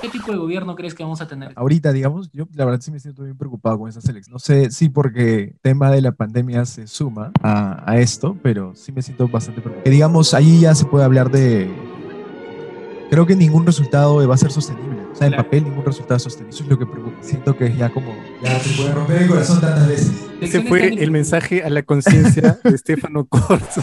¿Qué tipo de gobierno crees que vamos a tener? Ahorita, digamos, yo la verdad sí me siento bien preocupado con esa elecciones. No sé si porque el tema de la pandemia se suma a, a esto, pero sí me siento bastante preocupado. Que digamos, ahí ya se puede hablar de... Creo que ningún resultado va a ser sostenible. O sea, en Claro. papel ningún resultado es sostenible. Eso es lo que preocupa. Siento que es ya como... Ya se puede romper el corazón tantas veces. Ese fue el mensaje a la conciencia de Estefano Corso.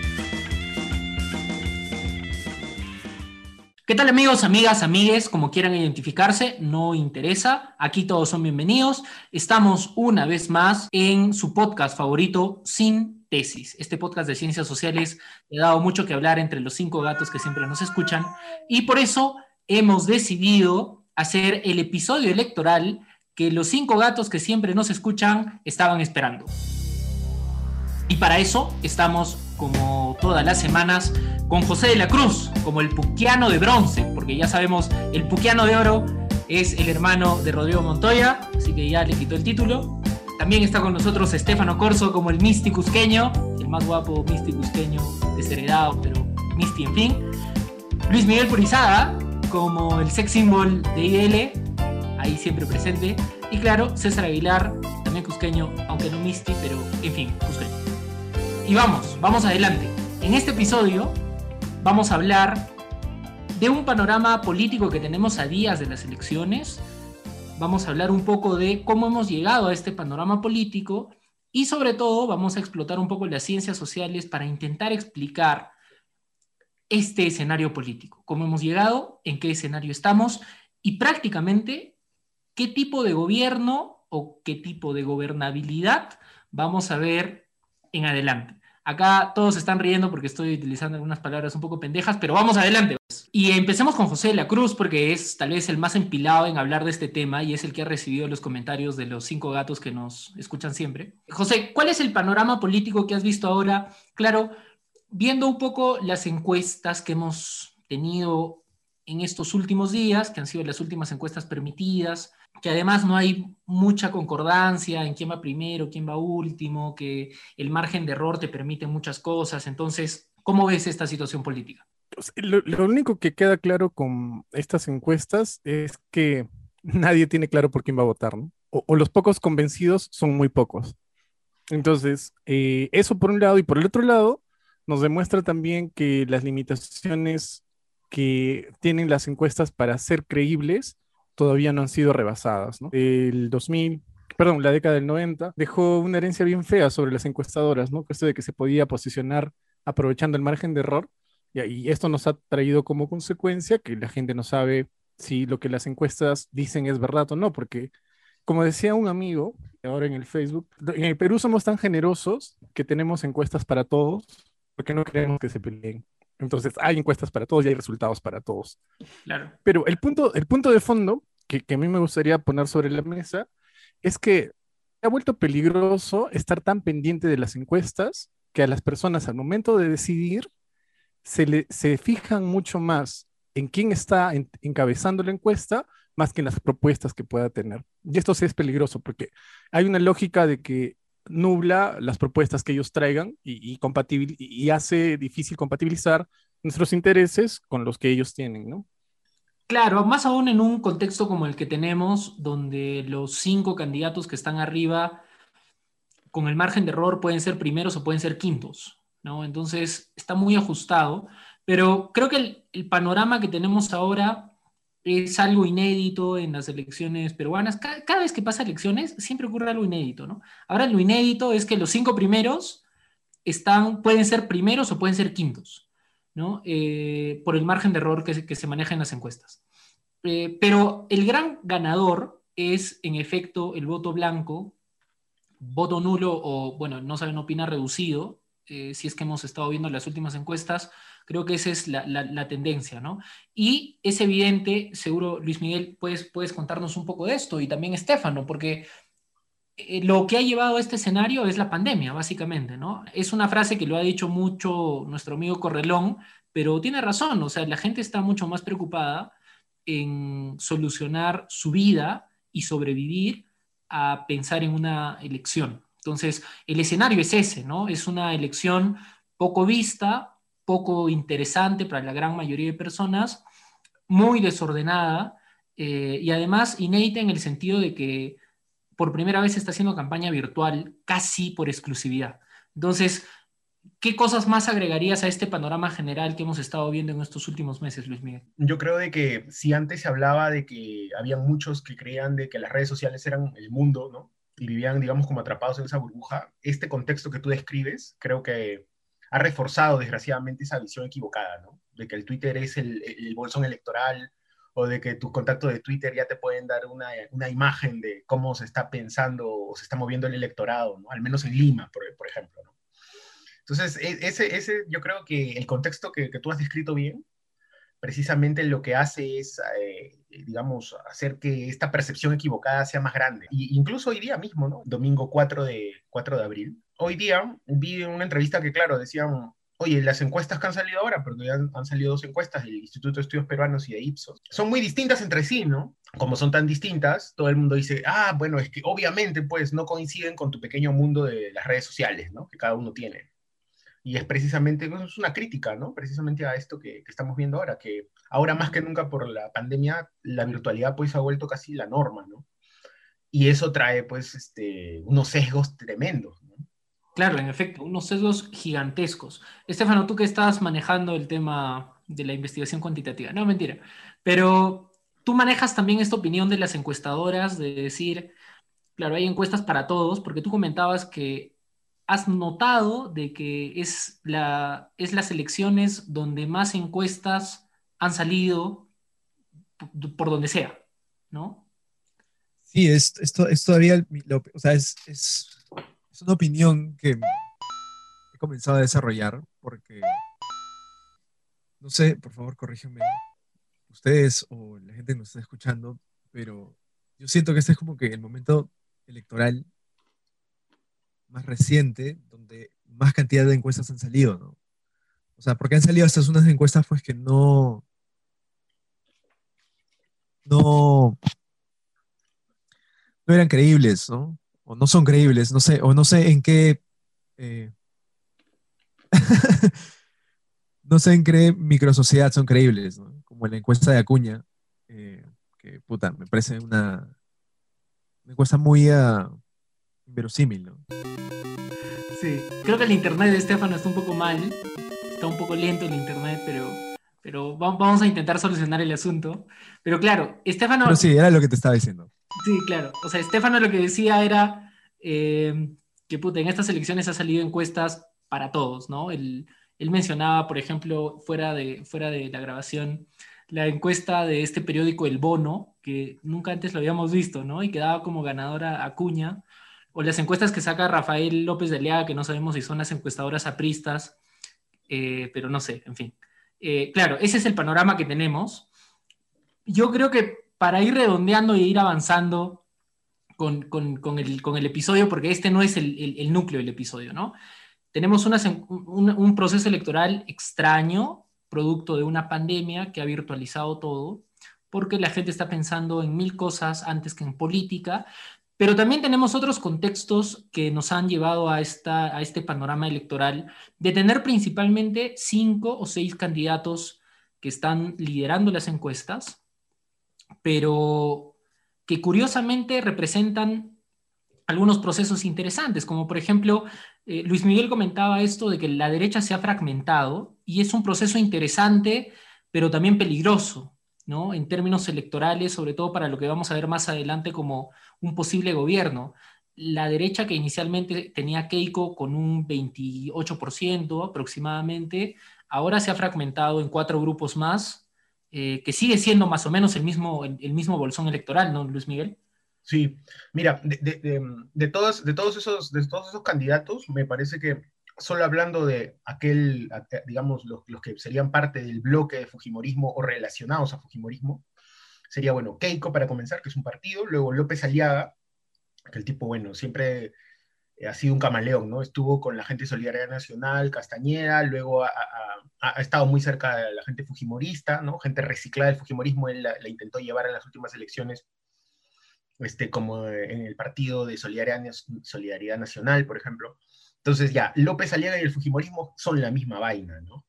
¿Qué tal amigos, amigas, amigues? Como quieran identificarse, no interesa. Aquí todos son bienvenidos. Estamos una vez más en su podcast favorito, Sin Tesis. Este podcast de ciencias sociales le ha dado mucho que hablar entre los cinco gatos que siempre nos escuchan y por eso hemos decidido hacer el episodio electoral que los cinco gatos que siempre nos escuchan estaban esperando. Y para eso estamos, como todas las semanas, con José de la Cruz, como el puquiano de bronce, porque ya sabemos, el puquiano de oro es el hermano de Rodrigo Montoya, así que ya le quitó el título. También está con nosotros Estefano Corso como el Misti Cusqueño, el más guapo Misti Cusqueño, desheredado, pero Misti en fin. Luis Miguel Purizada como el sex symbol de IDL, ahí siempre presente. Y claro, César Aguilar, también cusqueño, aunque no Misti, pero en fin, cusqueño. Y vamos, vamos adelante. En este episodio vamos a hablar de un panorama político que tenemos a días de las elecciones. Vamos a hablar un poco de cómo hemos llegado a este panorama político y sobre todo vamos a explotar un poco las ciencias sociales para intentar explicar este escenario político, cómo hemos llegado, en qué escenario estamos y prácticamente qué tipo de gobierno o qué tipo de gobernabilidad vamos a ver en adelante. Acá todos están riendo porque estoy utilizando algunas palabras un poco pendejas, pero vamos adelante. Y empecemos con José de la Cruz porque es tal vez el más empilado en hablar de este tema y es el que ha recibido los comentarios de los cinco gatos que nos escuchan siempre. José, ¿cuál es el panorama político que has visto ahora? Claro, viendo un poco las encuestas que hemos tenido en estos últimos días, que han sido las últimas encuestas permitidas, que además no hay mucha concordancia en quién va primero, quién va último, que el margen de error te permite muchas cosas. Entonces, ¿cómo ves esta situación política? Pues, Lo, único que queda claro con estas encuestas es que nadie tiene claro por quién va a votar, ¿no? O, o los pocos convencidos son muy pocos. Entonces, eh, eso por un lado, y por el otro lado, nos demuestra también que las limitaciones que tienen las encuestas para ser creíbles todavía no han sido rebasadas, ¿no? El 2000, perdón, la década del 90 dejó una herencia bien fea sobre las encuestadoras, ¿no? Esto de que se podía posicionar aprovechando el margen de error, y, esto nos ha traído como consecuencia que la gente no sabe si lo que las encuestas dicen es verdad o no, porque como decía un amigo ahora en el Facebook, en el Perú somos tan generosos que tenemos encuestas para todos, porque no queremos que se peleen. Entonces hay encuestas para todos y hay resultados para todos. Claro. Pero el punto, el punto de fondo que, que a mí me gustaría poner sobre la mesa es que ha vuelto peligroso estar tan pendiente de las encuestas que a las personas al momento de decidir se, le, se fijan mucho más en quién está en, encabezando la encuesta más que en las propuestas que pueda tener. Y esto sí es peligroso porque hay una lógica de que nubla las propuestas que ellos traigan y, y, hace difícil compatibilizar nuestros intereses con los que ellos tienen, ¿no? Claro, más aún en un contexto como el que tenemos, donde los cinco candidatos que están arriba, con el margen de error, pueden ser primeros o pueden ser quintos, ¿no? Entonces, está muy ajustado, pero creo que el panorama que tenemos ahora es algo inédito en las elecciones peruanas. Cada, vez que pasa elecciones, siempre ocurre algo inédito, ¿no? Ahora lo inédito es que los cinco primeros están, pueden ser primeros o pueden ser quintos, ¿no? Eh, por el margen de error que se, que se maneja en las encuestas. Eh, pero el gran ganador es, en efecto, el voto blanco, voto nulo o, bueno, no saben opinar reducido, eh, si es que hemos estado viendo las últimas encuestas, creo que esa es la, la, tendencia, ¿no? Y es evidente, seguro Luis Miguel, puedes, puedes contarnos un poco de esto y también Estefano, porque eh, lo que ha llevado a este escenario es la pandemia, básicamente, ¿no? Es una frase que lo ha dicho mucho nuestro amigo Correlón, pero tiene razón, o sea, la gente está mucho más preocupada en solucionar su vida y sobrevivir a pensar en una elección. Entonces, el escenario es ese, ¿no? Es una elección poco vista, poco interesante para la gran mayoría de personas, muy desordenada eh, y además inédita en el sentido de que por primera vez está haciendo campaña virtual casi por exclusividad. Entonces, ¿Qué cosas más agregarías a este panorama general que hemos estado viendo en estos últimos meses, Luis Miguel? Yo creo de que si antes se hablaba de que había muchos que creían de que las redes sociales eran el mundo, ¿no? Y vivían, digamos, como atrapados en esa burbuja, este contexto que tú describes creo que ha reforzado desgraciadamente esa visión equivocada, ¿no? De que el Twitter es el, bolsón electoral o de que tus contactos de Twitter ya te pueden dar una, imagen de cómo se está pensando o se está moviendo el electorado, ¿no? Al menos en Lima, por, ejemplo. Entonces, e, ese, ese, yo creo que el contexto que, que tú has descrito bien, precisamente lo que hace es, eh, digamos, hacer que esta percepción equivocada sea más grande. Y incluso hoy día mismo, ¿no? Domingo 4 de, 4 de abril. Hoy día vi una entrevista que, claro, decían, oye, las encuestas que han salido ahora, porque han, salido dos encuestas del Instituto de Estudios Peruanos y de Ipsos, son muy distintas entre sí, ¿no? Como son tan distintas, todo el mundo dice, ah, bueno, es que obviamente pues no coinciden con tu pequeño mundo de las redes sociales, ¿no? Que cada uno tiene. Y es precisamente, es una crítica, ¿no? Precisamente a esto que, estamos viendo ahora, que ahora más que nunca por la pandemia, la virtualidad pues ha vuelto casi la norma, ¿no? Y eso trae pues este, unos sesgos tremendos, ¿no? Claro, en efecto, unos sesgos gigantescos. Estefano, tú que estás manejando el tema de la investigación cuantitativa, no, mentira, pero tú manejas también esta opinión de las encuestadoras de decir, claro, hay encuestas para todos, porque tú comentabas que has notado de que es, la, es las elecciones donde más encuestas han salido por donde sea, ¿no? Sí, es, esto, es todavía, o sea, es, una opinión que he comenzado a desarrollar porque, no sé, por favor, corrígeme ustedes o la gente que nos está escuchando, pero yo siento que este es como que el momento electoral más reciente donde más cantidad de encuestas han salido, ¿no? O sea, porque han salido estas unas encuestas pues que no, no, no eran creíbles, ¿no? O no son creíbles, no sé, o no sé en qué, eh, no sé en qué microsociedad son creíbles, ¿no? Como la encuesta de Acuña, eh, que puta, me parece una, encuesta muy uh, inverosímil, ¿no? Sí, creo que el internet de Estefano está un poco mal, está un poco lento el internet, pero, pero vamos a intentar solucionar el asunto. Pero claro, Estefano... Pero sí, era lo que te estaba diciendo. Sí, claro. O sea, Estefano lo que decía era eh, que puta, en estas elecciones ha salido encuestas para todos, ¿no? Él, él mencionaba, por ejemplo, fuera de, fuera de la grabación, la encuesta de este periódico El Bono, que nunca antes lo habíamos visto, ¿no? Y quedaba como ganadora Acuña o las encuestas que saca Rafael López de Leaga, que no sabemos si son las encuestadoras apristas, eh, pero no sé, en fin. Eh, claro, ese es el panorama que tenemos. Yo creo que para ir redondeando y ir avanzando con, el, episodio, porque este no es el, núcleo del episodio, ¿no? Tenemos un proceso electoral extraño, producto de una pandemia que ha virtualizado todo, porque la gente está pensando en mil cosas antes que en política, pero también tenemos otros contextos que nos han llevado a, esta, a este panorama electoral de tener principalmente cinco o seis candidatos que están liderando las encuestas, pero que curiosamente representan algunos procesos interesantes, como por ejemplo, eh, Luis Miguel comentaba esto de que la derecha se ha fragmentado y es un proceso interesante, pero también peligroso, ¿no? En términos electorales, sobre todo para lo que vamos a ver más adelante como un posible gobierno. La derecha que inicialmente tenía Keiko con un 28% aproximadamente, ahora se ha fragmentado en cuatro grupos más, eh, que sigue siendo más o menos el mismo, el, mismo bolsón electoral, ¿no, Luis Miguel? Sí, mira, de, todos, de, todos esos, de todos esos candidatos, me parece que solo hablando de aquel, digamos, los, los, que serían parte del bloque de Fujimorismo o relacionados a Fujimorismo, sería, bueno, Keiko para comenzar, que es un partido, luego López Aliaga, que el tipo, bueno, siempre ha sido un camaleón, ¿no? Estuvo con la gente de Solidaridad Nacional, Castañeda, luego ha, estado muy cerca de la gente fujimorista, ¿no? Gente reciclada del fujimorismo, él la, intentó llevar en las últimas elecciones, este, como en el partido de Solidaridad, Solidaridad Nacional, por ejemplo. Entonces ya, López Aliaga y el fujimorismo son la misma vaina, ¿no?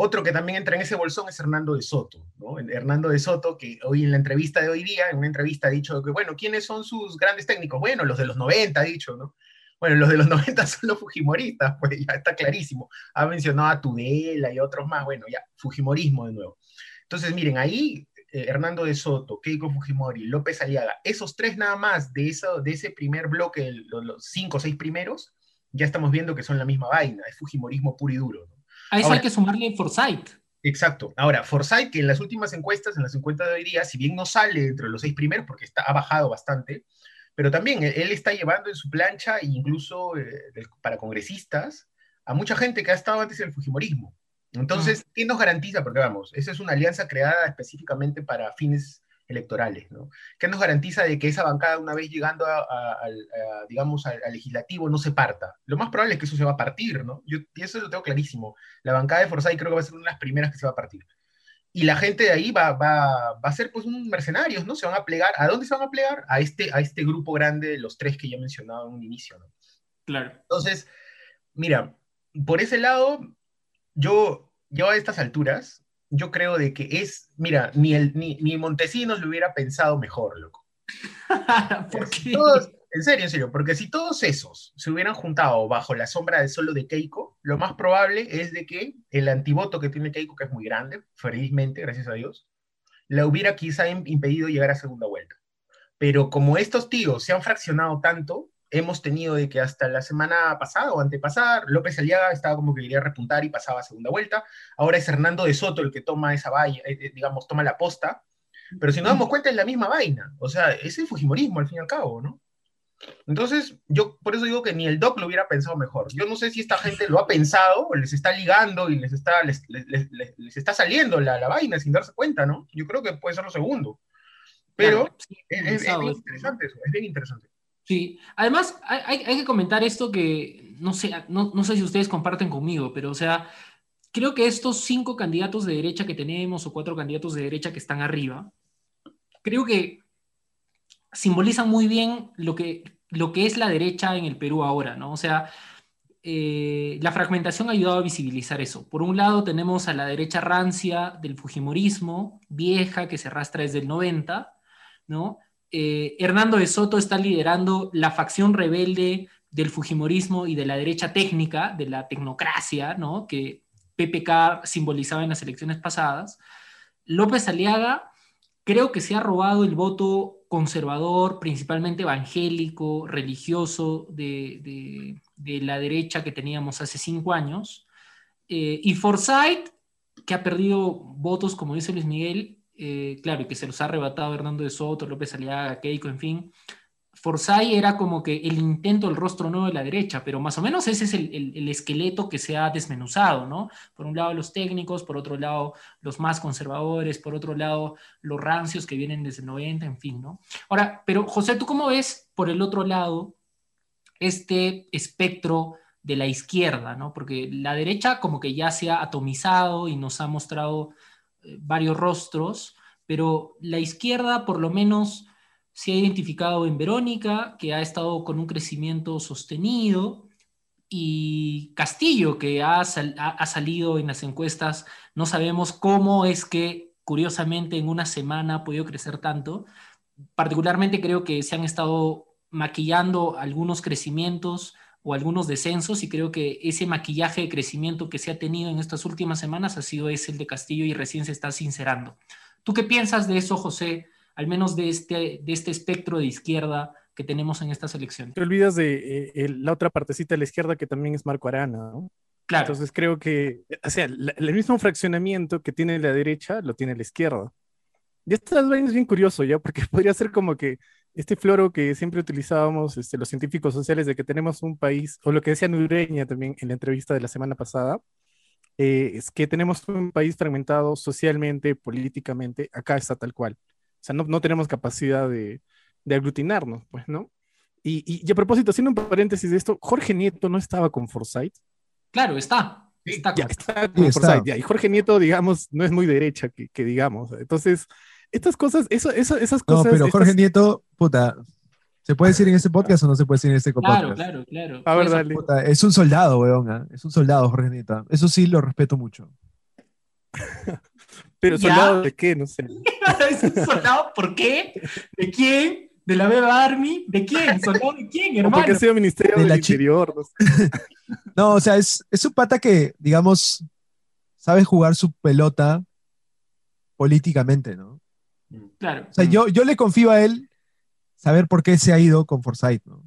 Otro que también entra en ese bolsón es Hernando de Soto, ¿no? Hernando de Soto, que hoy en la entrevista de hoy día, en una entrevista ha dicho que, bueno, ¿quiénes son sus grandes técnicos? Bueno, los de los 90, ha dicho, ¿no? Bueno, los de los 90 son los fujimoristas, pues ya está clarísimo. Ha mencionado a Tudela y otros más, bueno, ya, fujimorismo de nuevo. Entonces, miren, ahí eh, Hernando de Soto, Keiko Fujimori, López Aliaga, esos tres nada más de, eso, de ese primer bloque, los, cinco o seis primeros, ya estamos viendo que son la misma vaina, es fujimorismo puro y duro. ¿no? A eso hay que sumarle Forsyth. Exacto. Ahora, Forsyth, que en las últimas encuestas, en las encuestas de hoy día, si bien no sale entre los seis primeros, porque está, ha bajado bastante, pero también él está llevando en su plancha, incluso eh, para congresistas, a mucha gente que ha estado antes en el Fujimorismo. Entonces, ¿qué nos garantiza? Porque vamos, esa es una alianza creada específicamente para fines electorales, ¿no? ¿Qué nos garantiza de que esa bancada, una vez llegando a, digamos, al, legislativo, no se parta? Lo más probable es que eso se va a partir, ¿no? Yo y eso lo tengo clarísimo. La bancada de Forsyth creo que va a ser una de las primeras que se va a partir y la gente de ahí va, va, va, a ser pues un mercenarios, ¿no? Se van a plegar. ¿A dónde se van a plegar? A este, a este grupo grande de los tres que ya he mencionado en un inicio, ¿no? Claro. Entonces, mira, por ese lado, yo, yo a estas alturas, yo creo de que es, mira, ni, el, ni, ni Montesinos lo hubiera pensado mejor, loco. ¿Por qué? En serio, en serio, porque si todos esos se hubieran juntado bajo la sombra de solo de Keiko, lo más probable es de que el antivoto que tiene Keiko, que es muy grande, felizmente, gracias a Dios, la hubiera quizá impedido llegar a segunda vuelta. Pero como estos tíos se han fraccionado tanto, hemos tenido de que hasta la semana pasada o antepasada, López Aliaga estaba como que quería repuntar y pasaba a segunda vuelta. Ahora es Hernando de Soto el que toma esa valla, eh, eh, digamos, toma la posta. Pero si nos damos cuenta, es la misma vaina. O sea, es el Fujimorismo al fin y al cabo, ¿no? Entonces, yo por eso digo que ni el doc lo hubiera pensado mejor. Yo no sé si esta gente lo ha pensado o les está ligando y les está, les, está saliendo la, la, vaina sin darse cuenta, ¿no? Yo creo que puede ser lo segundo. Pero es, bien interesante eso, es bien interesante. Sí, además hay, hay que comentar esto que no sé, no, no sé si ustedes comparten conmigo, pero o sea, creo que estos cinco candidatos de derecha que tenemos o cuatro candidatos de derecha que están arriba, creo que simbolizan muy bien lo que, lo que es la derecha en el Perú ahora, ¿no? O sea, eh, la fragmentación ha ayudado a visibilizar eso. Por un lado tenemos a la derecha rancia del Fujimorismo, vieja, que se arrastra desde el 90, ¿no? Eh, Hernando de Soto está liderando la facción rebelde del Fujimorismo y de la derecha técnica, de la tecnocracia, ¿no? Que PPK simbolizaba en las elecciones pasadas. López Aliaga creo que se ha robado el voto conservador, principalmente evangélico, religioso de, la derecha que teníamos hace cinco años. Eh, y Forsyth, que ha perdido votos, como dice Luis Miguel, eh, claro, y que se los ha arrebatado Hernando de Soto, López Aliaga, Keiko, en fin, Forsyth era como que el intento, el rostro nuevo de la derecha, pero más o menos ese es el, esqueleto que se ha desmenuzado, ¿no? Por un lado los técnicos, por otro lado los más conservadores, por otro lado los rancios que vienen desde el 90, en fin, ¿no? Ahora, pero José, ¿tú cómo ves por el otro lado este espectro de la izquierda, ¿no? Porque la derecha como que ya se ha atomizado y nos ha mostrado varios rostros, pero la izquierda por lo menos se ha identificado en Verónica, que ha estado con un crecimiento sostenido, y Castillo, que ha, ha, salido en las encuestas, no sabemos cómo es que, curiosamente, en una semana ha podido crecer tanto. Particularmente creo que se han estado maquillando algunos crecimientos o algunos descensos y creo que ese maquillaje de crecimiento que se ha tenido en estas últimas semanas ha sido ese el de Castillo y recién se está sincerando. ¿Tú qué piensas de eso, José? al menos de este, de este espectro de izquierda que tenemos en estas elecciones. Te olvidas de eh, la otra partecita de la izquierda que también es Marco Arana, ¿no? Claro. Entonces creo que, o sea, el mismo fraccionamiento que tiene la derecha lo tiene la izquierda. Y esto es bien curioso, ¿ya? Porque podría ser como que este floro que siempre utilizábamos este, los científicos sociales de que tenemos un país, o lo que decía Nureña también en la entrevista de la semana pasada, eh, es que tenemos un país fragmentado socialmente, políticamente, acá está tal cual. O sea, no, no tenemos capacidad de, de, aglutinarnos, pues, ¿no? Y, y, a propósito, haciendo un paréntesis de esto, Jorge Nieto no estaba con Forsyth. Claro, está. Está con, está con Forsyth. y Jorge Nieto, digamos, no es muy derecha, que, que digamos. Entonces, estas cosas, eso, eso, esas cosas. No, pero Jorge Nieto, puta, ¿se puede decir en este podcast o no se puede decir en este podcast? Claro, claro, claro. A ver, dale. Puta, es un soldado, weón. ¿eh? Es un soldado, Jorge Nieto. Eso sí lo respeto mucho. pero soldado de qué, no sé. ¿Es un soldado por qué? ¿De quién? ¿De la Beba Army? ¿De quién? ¿Soldado de quién, hermano? Porque ha sido Ministerio de del Interior. No, sé. no, o sea, es, es un pata que, digamos, sabe jugar su pelota políticamente, ¿no? Claro. O sea, yo, yo le confío a él saber por qué se ha ido con Forsyth, ¿no?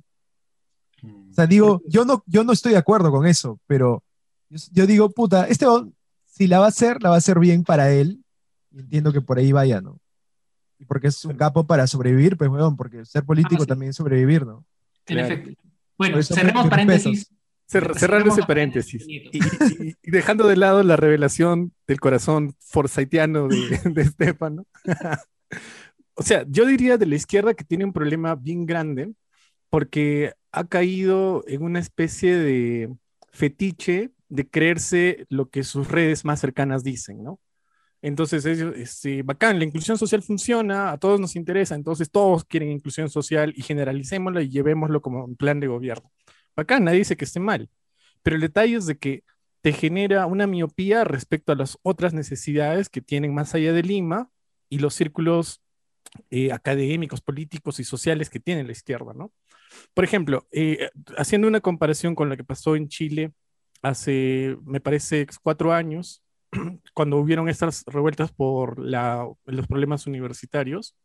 O sea, digo, yo no, yo no estoy de acuerdo con eso, pero yo, digo, puta, este si la va a hacer, la va a hacer bien para él. Y entiendo que por ahí vaya, ¿no? Y porque es un capo para sobrevivir, pues, weón, porque ser político ah, también es sobrevivir, ¿no? En efecto. Bueno, cerremos paréntesis. cerrar ese paréntesis. Y, dejando de lado la revelación del corazón forsythiano de, de Estefan, ¿no? o sea, yo diría de la izquierda que tiene un problema bien grande porque ha caído en una especie de fetiche de creerse lo que sus redes más cercanas dicen, ¿no? Entonces, ellos, este, bacán, la inclusión social funciona, a todos nos interesa, entonces todos quieren inclusión social y generalicémosla y llevémoslo como un plan de gobierno. Bacán, nadie dice que esté mal, pero el detalle es de que te genera una miopía respecto a las otras necesidades que tienen más allá de Lima y los círculos eh, académicos, políticos y sociales que tiene la izquierda, ¿no? Por ejemplo, eh, haciendo una comparación con lo que pasó en Chile hace, me parece, cuatro años, cuando hubieron estas revueltas por los problemas universitarios,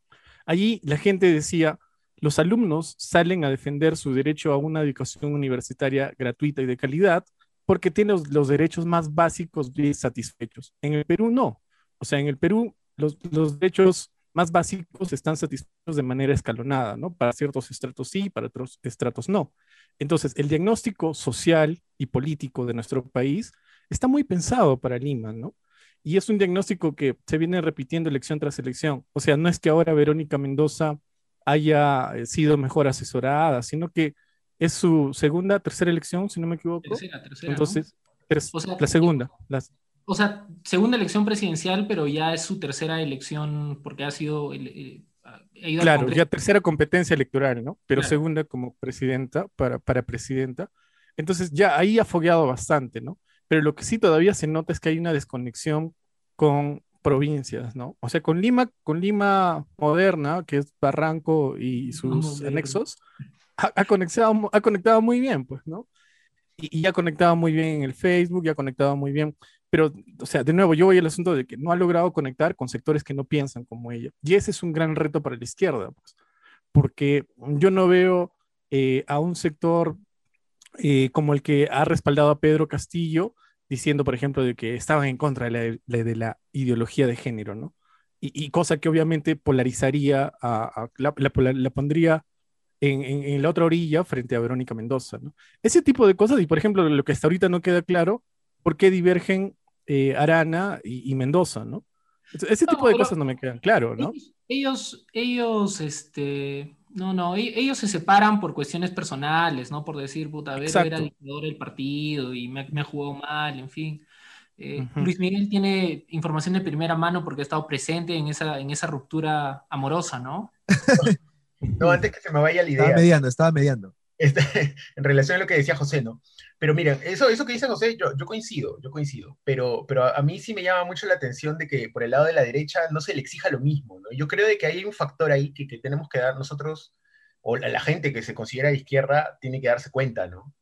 allí la gente decía, los alumnos salen a defender su derecho a una educación universitaria gratuita y de calidad porque tienen los, derechos más básicos bien satisfechos. En el Perú no. O sea, en el Perú los, los derechos más básicos están satisfechos de manera escalonada, ¿no? Para ciertos estratos sí, para otros estratos no. Entonces, el diagnóstico social y político de nuestro país está muy pensado para Lima, ¿no? Y es un diagnóstico que se viene repitiendo elección tras elección. O sea, no es que ahora Verónica Mendoza haya eh, sido mejor asesorada, sino que es su segunda, tercera elección, si no me equivoco. Tercera, tercera. Entonces, la segunda. O sea, segunda elección presidencial, pero ya es su tercera elección porque ha sido... Eh, claro, ya tercera competencia electoral, ¿no? Pero segunda como presidenta, para, para presidenta. Entonces ya ahí ha fogueado bastante, ¿no? Pero lo que sí todavía se nota es que hay una desconexión con provincias, ¿no? O sea, con Lima, con Lima moderna, que es Barranco y sus anexos, ha, conectado, ha conectado muy bien, pues, ¿no? Y, y ha conectado muy bien en el Facebook, y ha conectado muy bien. Pero, o sea, de nuevo, yo voy al asunto de que no ha logrado conectar con sectores que no piensan como ella. Y ese es un gran reto para la izquierda, pues, porque yo no veo eh, a un sector eh, como el que ha respaldado a Pedro Castillo, diciendo, por ejemplo, de que estaban en contra de la, ideología de género, ¿no? Y, cosa que obviamente polarizaría, a, la, pondría en, la otra orilla frente a Verónica Mendoza, ¿no? Ese tipo de cosas, y por ejemplo, lo que hasta ahorita no queda claro, ¿por qué divergen eh, Arana y, Mendoza, ¿no? Ese tipo de cosas no me quedan claro, ¿no? Ellos, ellos, este, no, no, e-, ellos se separan por cuestiones personales, ¿no? Por decir, puta, a ver, era dictador del partido y me, ha jugado mal, en fin. Eh, Luis Miguel tiene información de primera mano porque ha estado presente en esa, en esa ruptura amorosa, ¿no? no, antes que se me vaya la idea. Estaba mediando, estaba mediando. Este, en relación a lo que decía José, ¿no? Pero miren, eso, eso que dice José, yo, yo coincido, yo coincido, pero, pero a, mí sí me llama mucho la atención de que por el lado de la derecha no se le exija lo mismo, ¿no? Yo creo de que hay un factor ahí que, que tenemos que dar nosotros, o la, gente que se considera de izquierda, tiene que darse cuenta, ¿no?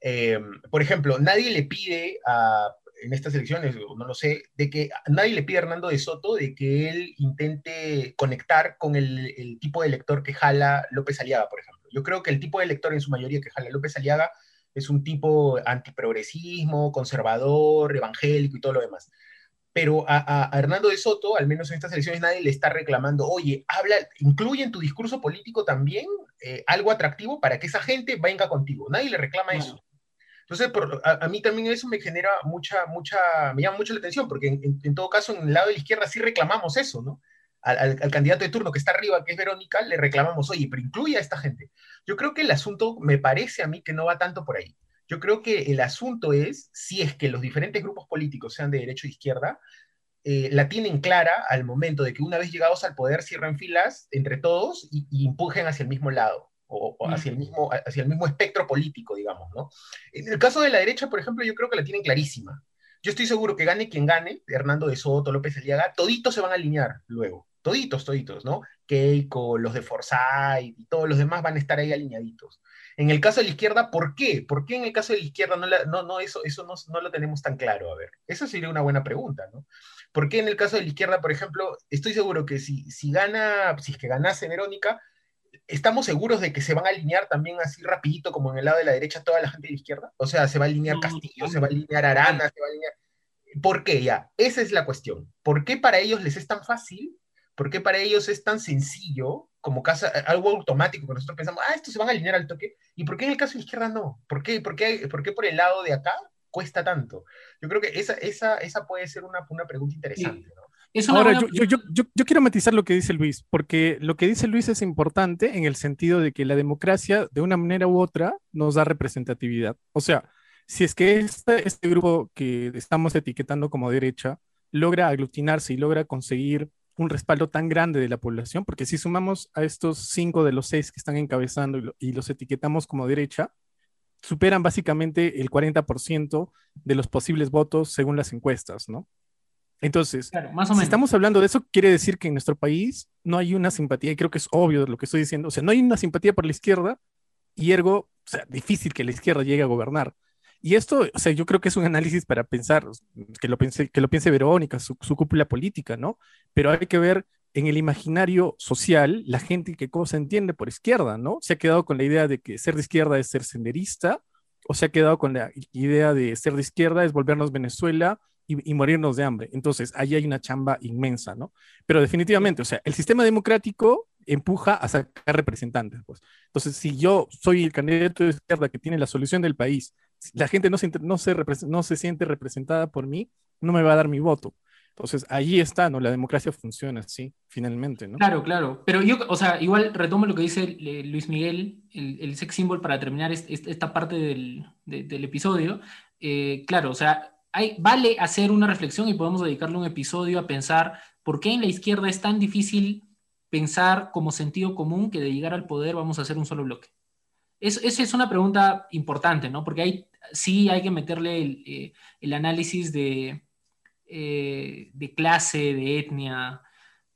Em, por ejemplo, nadie le pide a, en estas elecciones, no lo sé, de que nadie le pide a Hernando de Soto de que él intente conectar con el, el tipo de elector que jala López Aliaga, por ejemplo. Yo creo que el tipo de elector en su mayoría que jala López Aliaga es un tipo antiprogresismo, conservador, evangélico y todo lo demás. Pero a, Hernando de Soto, al menos en estas elecciones, nadie le está reclamando, oye, habla, incluye en tu discurso político también eh, algo atractivo para que esa gente venga contigo. Nadie le reclama eso. Entonces, a, mí también eso me genera mucha, mucha, me llama mucho la atención, porque en, todo caso, en el lado de la izquierda sí reclamamos eso, ¿no? Al, candidato de turno que está arriba, que es Verónica, le reclamamos, oye, pero incluye a esta gente. Yo creo que el asunto me parece a mí que no va tanto por ahí. Yo creo que el asunto es si es que los diferentes grupos políticos, sean de derecha o izquierda, eh, la tienen clara al momento de que una vez llegados al poder cierran filas entre todos y, y empujen hacia el mismo lado o, hacia, el mismo, hacia el mismo espectro político, digamos, ¿no? En el caso de la derecha, por ejemplo, yo creo que la tienen clarísima. Yo estoy seguro que gane quien gane, Hernando de Soto, López Aliaga, toditos se van a alinear luego. Toditos, toditos, ¿no? Keiko, los de Forsyth y todos los demás van a estar ahí alineaditos. En el caso de la izquierda, ¿por qué? ¿Por qué en el caso de la izquierda no, no, no eso, eso no, no, lo tenemos tan claro? A ver, esa sería una buena pregunta, ¿no? ¿Por qué en el caso de la izquierda, por ejemplo, estoy seguro que si, si gana, si es que ganase Verónica, ¿estamos seguros de que se van a alinear también así rapidito como en el lado de la derecha toda la gente de la izquierda? O sea, se va a alinear Castillo, se va a alinear Arana, se va a alinear... ¿Por qué ya? Esa es la cuestión. ¿Por qué para ellos les es tan fácil? ¿Por qué para ellos es tan sencillo como casa, algo automático que nosotros pensamos, ah, estos se van a alinear al toque? ¿Y por qué en el caso de la izquierda no? ¿Por qué, por qué, por, qué por el lado de acá cuesta tanto? Yo creo que esa, esa, esa puede ser una, una pregunta interesante, ¿no? Ahora, yo, yo, yo, yo, quiero matizar lo que dice Luis, porque lo que dice Luis es importante en el sentido de que la democracia, de una manera u otra, nos da representatividad. O sea, si es que este, este grupo que estamos etiquetando como derecha logra aglutinarse y logra conseguir un respaldo tan grande de la población, porque si sumamos a estos cinco de los seis que están encabezando y, y los etiquetamos como derecha, superan básicamente el 40% de los posibles votos según las encuestas, ¿no? Entonces, si estamos hablando de eso, quiere decir que en nuestro país no hay una simpatía, y creo que es obvio lo que estoy diciendo, o sea, no hay una simpatía por la izquierda y ergo, o sea, difícil que la izquierda llegue a gobernar. Y esto, o sea, yo creo que es un análisis para pensar, que lo piense, que lo piense Verónica, su, cúpula política, ¿no? Pero hay que ver en el imaginario social la gente que cosa entiende por izquierda, ¿no? Se ha quedado con la idea de que ser de izquierda es ser senderista, o se ha quedado con la idea de ser de izquierda es volvernos Venezuela y, morirnos de hambre. Entonces, ahí hay una chamba inmensa, ¿no? Pero definitivamente, o sea, el sistema democrático empuja a sacar representantes, pues. Entonces, si yo soy el candidato de izquierda que tiene la solución del país, la gente no se, no se, no se siente representada por mí, no me va a dar mi voto. Entonces, ahí está, ¿no? La democracia funciona así, finalmente, ¿no? Claro, claro. Pero yo, o sea, igual retomo lo que dice eh, Luis Miguel, el, sex symbol para terminar esta parte del, del episodio. Eh, claro, o sea, vale hacer una reflexión y podemos dedicarle un episodio a pensar por qué en la izquierda es tan difícil pensar como sentido común que de llegar al poder vamos a hacer un solo bloque. Esa es una pregunta importante, ¿no? Porque sí hay que meterle el, eh, análisis de, eh, de clase, de etnia,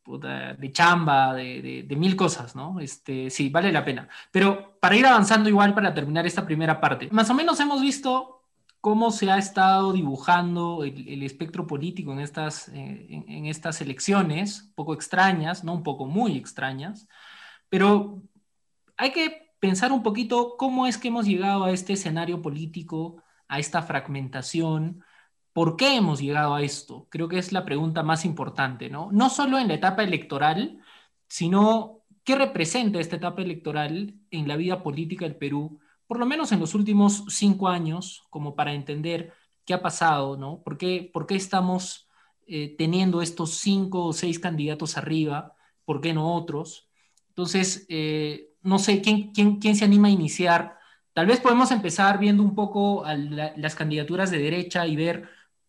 de chamba, de, mil cosas, ¿no? Este, sí, vale la pena. Pero para ir avanzando igual, para terminar esta primera parte, más o menos hemos visto cómo se ha estado dibujando el, espectro político en estas, eh, en, estas elecciones, poco extrañas, no un poco muy extrañas, pero hay que pensar un poquito cómo es que hemos llegado a este escenario político, a esta fragmentación, ¿Por qué hemos llegado a esto? Creo que es la pregunta más importante, ¿no? No solo en la etapa electoral, sino qué representa esta etapa electoral en la vida política del Perú por lo menos en los últimos cinco años, como para entender qué ha pasado, ¿no? ¿Por qué, por qué estamos eh, teniendo estos cinco o seis candidatos arriba? ¿Por qué no otros? Entonces, eh, no sé, ¿quién, quién, quién se anima a iniciar? Tal vez podemos empezar viendo un poco las candidaturas de derecha y ver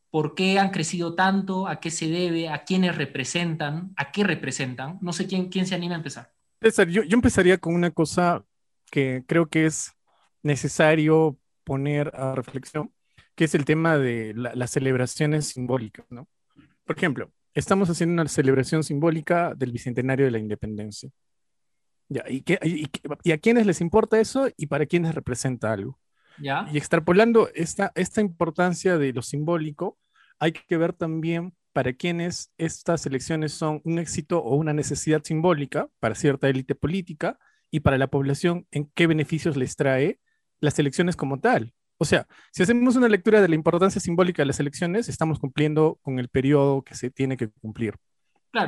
por qué han crecido tanto, a qué se debe, a quiénes representan, a qué representan. No sé quién, quién se anima a empezar. Yo empezaría con una cosa que creo que es necesario poner a reflexión, que es el tema de las celebraciones simbólicas, ¿no? Por ejemplo, estamos haciendo una celebración simbólica del Bicentenario de la Independencia. Ya, ¿y, y, a quiénes les importa eso y para quiénes representa algo? ¿Ya? Y extrapolando esta, esta importancia de lo simbólico, hay que ver también para quiénes estas elecciones son un éxito o una necesidad simbólica para cierta élite política y para la población en qué beneficios les trae las elecciones como tal. O sea, si hacemos una lectura de la importancia simbólica de las elecciones, estamos cumpliendo con el periodo que se tiene que cumplir.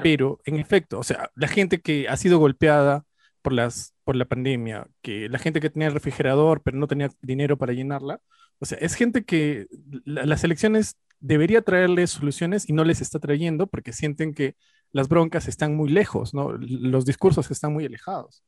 Pero, en efecto, o sea, la gente que ha sido golpeada por, las, por la pandemia, que la gente que tenía el refrigerador pero no tenía dinero para llenarla, o sea, es gente que las elecciones debería traerles soluciones y no les está trayendo porque sienten que las broncas están muy lejos, ¿no? Los discursos están muy alejados.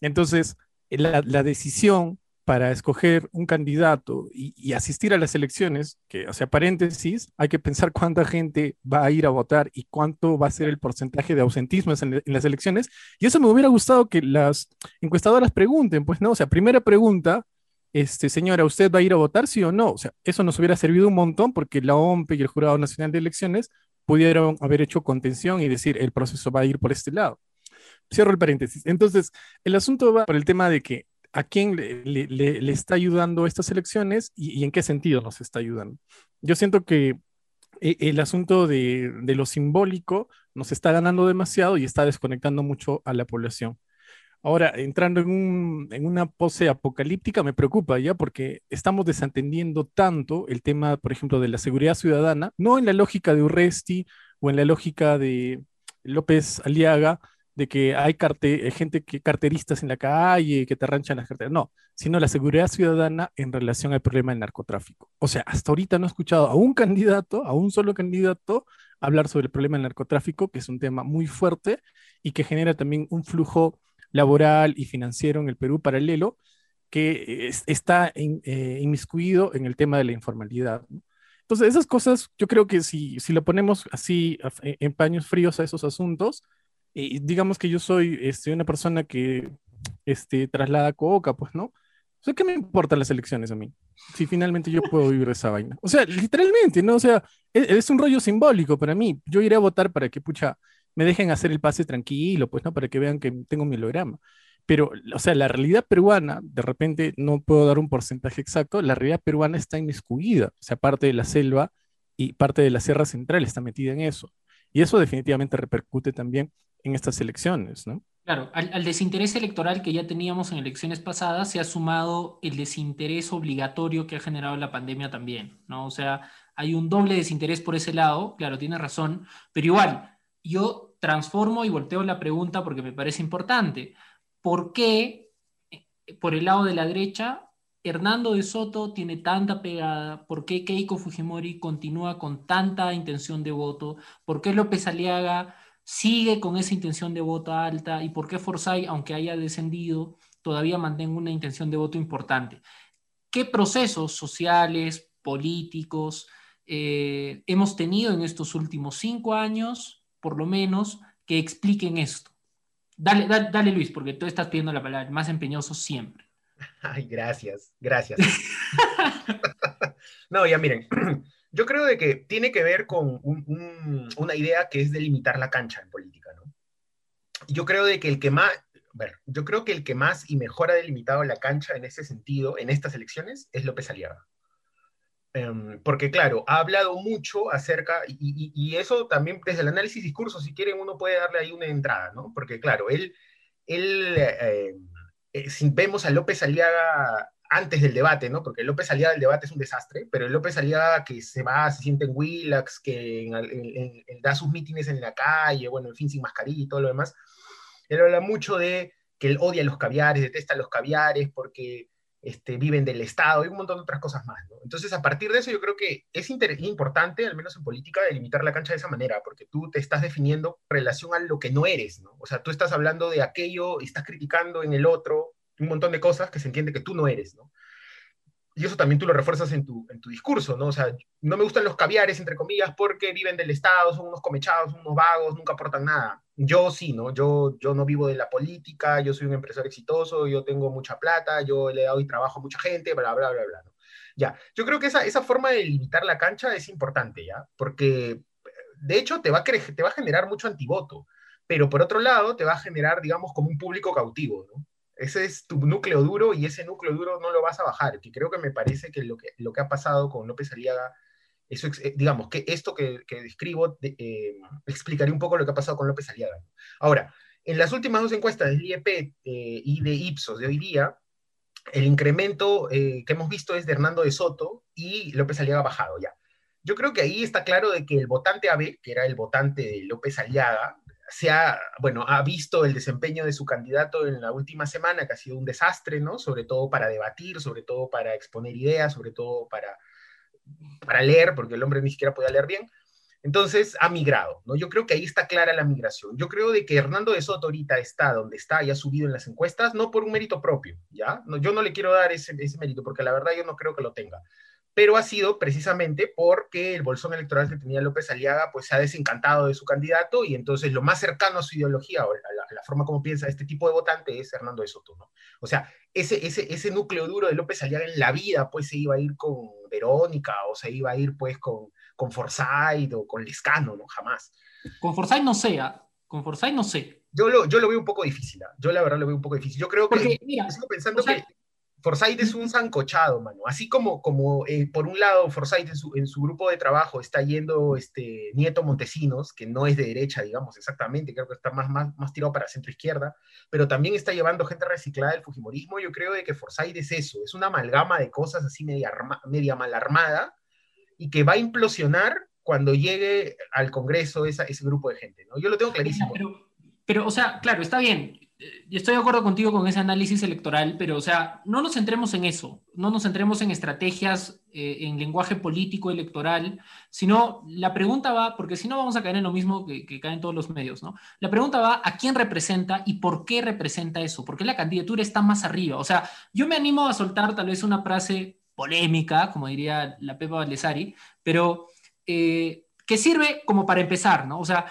Entonces, la, la decisión para escoger un candidato y, asistir a las elecciones, que, o sea, paréntesis, hay que pensar cuánta gente va a ir a votar y cuánto va a ser el porcentaje de ausentismo en, las elecciones. Y eso me hubiera gustado que las encuestadoras pregunten, pues, ¿no? O sea, primera pregunta, este, señora, ¿usted va a ir a votar, sí o no? O sea, eso nos hubiera servido un montón porque la OMP y el Jurado Nacional de Elecciones pudieron haber hecho contención y decir, el proceso va a ir por este lado. Cierro el paréntesis. Entonces, el asunto va por el tema de que a quién le, está ayudando estas elecciones y, en qué sentido nos está ayudando. Yo siento que eh, el asunto de, lo simbólico nos está ganando demasiado y está desconectando mucho a la población. Ahora, entrando en, en una pose apocalíptica, me preocupa ya porque estamos desatendiendo tanto el tema, por ejemplo, de la seguridad ciudadana, no en la lógica de Urresti o en la lógica de López Aliaga, de que hay carte, gente que carteristas en la calle, que te arranchan las carteras. No, sino la seguridad ciudadana en relación al problema del narcotráfico. O sea, hasta ahorita no he escuchado a un candidato, a un solo candidato, hablar sobre el problema del narcotráfico, que es un tema muy fuerte y que genera también un flujo laboral y financiero en el Perú paralelo que está eh, inmiscuido en el tema de la informalidad. Entonces, esas cosas, yo creo que si, si lo ponemos así en paños fríos a esos asuntos, y digamos que yo soy este, una persona que este, traslada coca, pues, ¿no? O sea, ¿qué me importan las elecciones a mí? Si finalmente yo puedo vivir esa vaina. O sea, literalmente, ¿no? O sea, es, es, un rollo simbólico para mí. Yo iré a votar para que, pucha, me dejen hacer el pase tranquilo, pues, ¿no? Para que vean que tengo mi holograma. Pero, o sea, la realidad peruana, de repente no puedo dar un porcentaje exacto, la realidad peruana está inmiscuida. O sea, parte de la selva y parte de la Sierra Central está metida en eso. Y eso definitivamente repercute también en estas elecciones, ¿no? Claro, al, desinterés electoral que ya teníamos en elecciones pasadas se ha sumado el desinterés obligatorio que ha generado la pandemia también, ¿no? O sea, hay un doble desinterés por ese lado, claro, tiene razón, pero igual, yo transformo y volteo la pregunta porque me parece importante. ¿Por qué, eh, por el lado de la derecha, Hernando de Soto tiene tanta pegada? ¿Por qué Keiko Fujimori continúa con tanta intención de voto? ¿Por qué López Aliaga sigue con esa intención de voto alta y por qué Forsyth, aunque haya descendido, todavía mantenga una intención de voto importante. ¿Qué procesos sociales, políticos eh, hemos tenido en estos últimos cinco años, por lo menos, que expliquen esto? Dale, dale, Luis, porque tú estás pidiendo la palabra, más empeñoso siempre. Ay, gracias, gracias. no, ya miren, yo creo de que tiene que ver con una idea que es delimitar la cancha en política, ¿no? Yo creo de que el que más, yo creo que el que más y mejor ha delimitado la cancha en ese sentido, en estas elecciones, es López Aliaga. Em, porque claro, ha hablado mucho acerca, y, eso también desde el análisis discurso, si quieren, uno puede darle ahí una entrada, ¿no? Porque claro, él, él eh, eh, si vemos a López Aliaga antes del debate, ¿no? Porque López Aliaga del debate es un desastre, pero López Aliaga que se va, se siente en Willax, que da sus mítines en la calle, bueno, en fin, sin mascarilla y todo lo demás, él habla mucho de que él odia los caviares, detesta los caviares porque este, viven del Estado y un montón de otras cosas más, ¿no? Entonces, a partir de eso, yo creo que es importante, al menos en política, delimitar la cancha de esa manera, porque tú te estás definiendo en relación a lo que no eres, ¿no? O sea, tú estás hablando de aquello estás criticando en el otro un montón de cosas que se entiende que tú no eres, ¿no? Y eso también tú lo refuerzas en tu, en tu discurso, ¿no? O sea, no me gustan los caviares, entre comillas, porque viven del Estado, son unos comechados, unos vagos, nunca aportan nada. Yo sí, ¿no? Yo, yo no vivo de la política, yo soy un empresario exitoso, yo tengo mucha plata, yo le doy trabajo a mucha gente, bla, bla, bla, bla, ¿no? Ya, yo creo que esa, esa forma de limitar la cancha es importante, ¿ya? Porque, de hecho, te va, a te va a generar mucho antivoto, pero por otro lado, te va a generar, digamos, como un público cautivo, ¿no? Ese es tu núcleo duro y ese núcleo duro no lo vas a bajar, que creo que me parece que lo que, lo que ha pasado con López Aliaga, eso, eh, digamos, que esto que, que describo eh, explicaría un poco lo que ha pasado con López Aliaga. Ahora, en las últimas dos encuestas del IEP eh, y de Ipsos de hoy día, el incremento que hemos visto es de Hernando de Soto y López Aliaga bajado ya. Yo creo que ahí está claro de que el votante AB, que era el votante de López Aliaga, se ha, bueno, ha visto el desempeño de su candidato en la última semana, que ha sido un desastre, ¿no? Sobre todo para debatir, sobre todo para exponer ideas, sobre todo para, para leer, porque el hombre ni siquiera podía leer bien. Entonces ha migrado, ¿no? Yo creo que ahí está clara la migración. Yo creo de que Hernando de Soto ahorita está donde está y ha subido en las encuestas, no por un mérito propio, ¿ya? No, yo no le quiero dar ese, ese mérito porque la verdad yo no creo que lo tenga pero ha sido precisamente porque el bolsón electoral que tenía López Aliaga pues se ha desencantado de su candidato y entonces lo más cercano a su ideología o a la, forma como piensa este tipo de votante es Hernando de Soto, ¿no? O sea, ese, ese, ese núcleo duro de López Aliaga en la vida pues se iba a ir con Verónica o se iba a ir pues con, con Forsyth o con Lescano, ¿no? Jamás. Con Forsyth no sé, ¿ah? con Forsyth no sé. Yo lo, yo lo veo un poco difícil, ¿ah? yo la verdad lo veo un poco difícil. Yo creo que... mira, sigo pensando que Forsyth es un zancochado, mano. Así como, como eh, por un lado, Forsyth en su, en su, grupo de trabajo está yendo este, Nieto Montesinos, que no es de derecha, digamos, exactamente, creo que está más, más, más tirado para centro-izquierda, pero también está llevando gente reciclada del Fujimorismo. Yo creo de que Forsyth es eso, es una amalgama de cosas así media, media mal armada y que va a implosionar cuando llegue al Congreso ese grupo de gente, ¿no? Yo lo tengo clarísimo. Pero, pero, o sea, claro, está bien y estoy de acuerdo contigo con ese análisis electoral, pero, o sea, no nos centremos en eso, no nos centremos en estrategias, eh, en lenguaje político electoral, sino la pregunta va, porque si no vamos a caer en lo mismo que, que caen todos los medios, ¿no? La pregunta va a quién representa y por qué representa eso, por qué la candidatura está más arriba. O sea, yo me animo a soltar tal vez una frase polémica, como diría la Pepa Valdesari, pero eh, que sirve como para empezar, ¿no? O sea,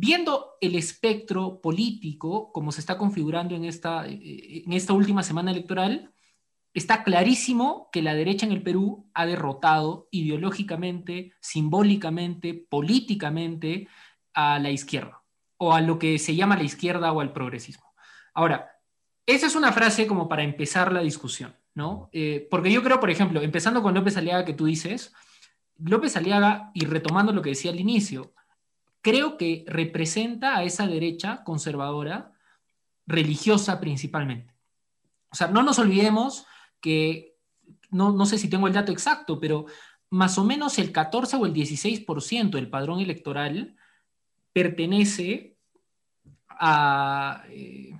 viendo el espectro político como se está configurando en esta, en esta última semana electoral, está clarísimo que la derecha en el Perú ha derrotado ideológicamente, simbólicamente, políticamente a la izquierda, o a lo que se llama la izquierda o al progresismo. Ahora, esa es una frase como para empezar la discusión, ¿no? Eh, porque yo creo, por ejemplo, empezando con López Aliaga que tú dices, López Aliaga, y retomando lo que decía al inicio, creo que representa a esa derecha conservadora, religiosa principalmente. O sea, no nos olvidemos que, no, no sé si tengo el dato exacto, pero más o menos el 14 o el 16% del padrón electoral pertenece a, eh,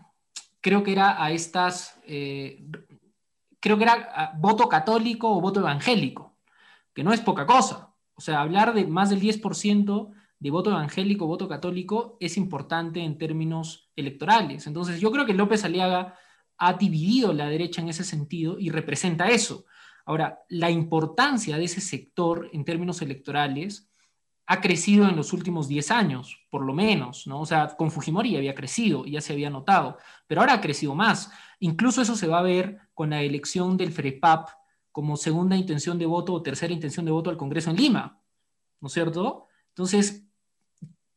creo que era a estas, eh, creo que era voto católico o voto evangélico, que no es poca cosa. O sea, hablar de más del 10% de voto evangélico, voto católico, es importante en términos electorales. Entonces, yo creo que López Aliaga ha dividido la derecha en ese sentido y representa eso. Ahora, la importancia de ese sector en términos electorales ha crecido en los últimos 10 años, por lo menos, ¿no? O sea, con Fujimori había crecido, ya se había notado, pero ahora ha crecido más. Incluso eso se va a ver con la elección del FREPAP como segunda intención de voto o tercera intención de voto al Congreso en Lima, ¿no es cierto? Entonces,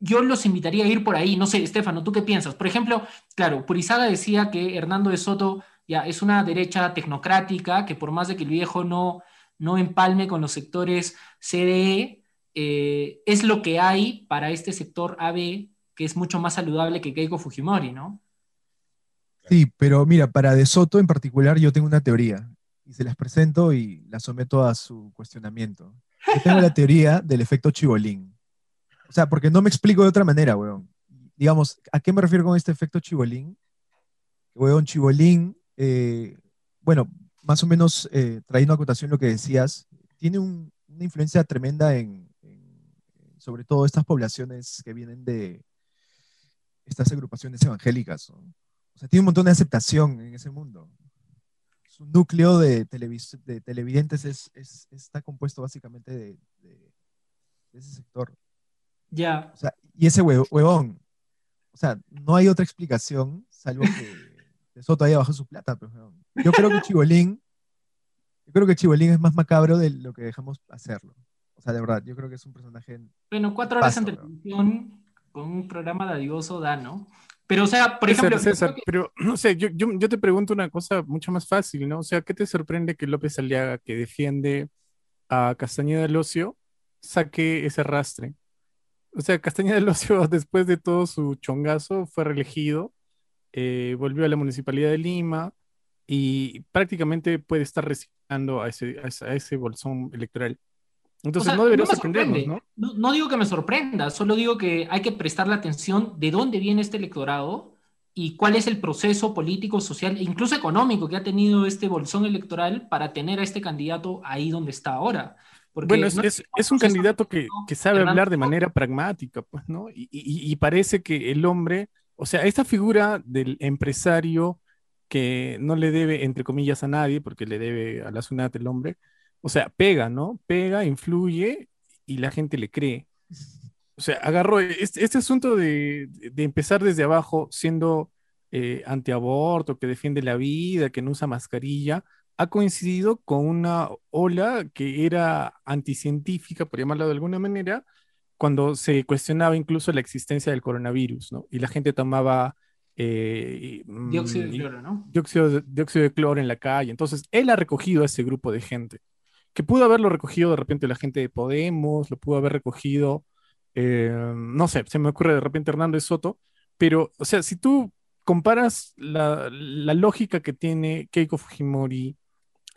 yo los invitaría a ir por ahí. No sé, Estefano, ¿tú qué piensas? Por ejemplo, claro, Purizaga decía que Hernando de Soto ya es una derecha tecnocrática, que por más de que el viejo no, no empalme con los sectores CDE, eh, es lo que hay para este sector AB, que es mucho más saludable que Keiko Fujimori, ¿no? Sí, pero mira, para De Soto en particular yo tengo una teoría y se las presento y la someto a su cuestionamiento. Yo tengo la teoría del efecto chibolín. O sea, porque no me explico de otra manera, weón. Digamos, ¿a qué me refiero con este efecto chibolín? Weón, chibolín, eh, bueno, más o menos eh, trayendo a acotación lo que decías, tiene una influencia tremenda en, sobre todo estas poblaciones que vienen de estas agrupaciones evangélicas. O sea, tiene un montón de aceptación en ese mundo. Su núcleo de, de televidentes es, está compuesto básicamente de ese sector. Ya. O sea, y ese huevón, o sea, no hay otra explicación salvo que Soto haya bajado su plata. Pero, pues, yo creo que Chibolín, yo creo que Chibolín es más macabro de lo que dejamos hacerlo. O sea, de verdad, yo creo que es un personaje. Bueno, cuatro horas en televisión con un programa dadioso da, ¿no? Pero, o sea, por ejemplo. César, pero no sé, yo, yo, yo, te pregunto una cosa mucho más fácil, ¿no? O sea, ¿qué te sorprende que López Aliaga, que defiende a Castañeda del Ocio, saque ese rastre? O sea, Castañeda del Ocio, después de todo su chongazo, fue reelegido, eh, volvió a la municipalidad de Lima y prácticamente puede estar reciclando a ese, a ese, bolsón electoral. Entonces no debería sorprendernos, ¿no? ¿no? ¿no? digo que me sorprenda, solo digo que hay que prestarle atención de dónde viene este electorado y cuál es el proceso político, social e incluso económico que ha tenido este bolsón electoral para tener a este candidato ahí donde está ahora. Bueno, es, un candidato que, sabe hablar de manera pragmática, pues, ¿no? Y, parece que el hombre, o sea, esta figura del empresario que no le debe, entre comillas, a nadie, porque le debe a la SUNAT el hombre, o sea, pega, ¿no? Pega, influye y la gente le cree. O sea, agarró este, este asunto de, empezar desde abajo siendo eh, antiaborto, que defiende la vida, que no usa mascarilla, ha coincidido con una ola que era anticientífica, por llamarla de alguna manera, cuando se cuestionaba incluso la existencia del coronavirus, ¿no? Y la gente tomaba... Eh, dióxido de mm, cloro, ¿no? Dióxido, dióxido de cloro en la calle. Entonces, él ha recogido a ese grupo de gente, que pudo haberlo recogido de repente la gente de Podemos, lo pudo haber recogido, eh, no sé, se me ocurre de repente Hernández Soto, pero, o sea, si tú comparas la, la lógica que tiene Keiko Fujimori,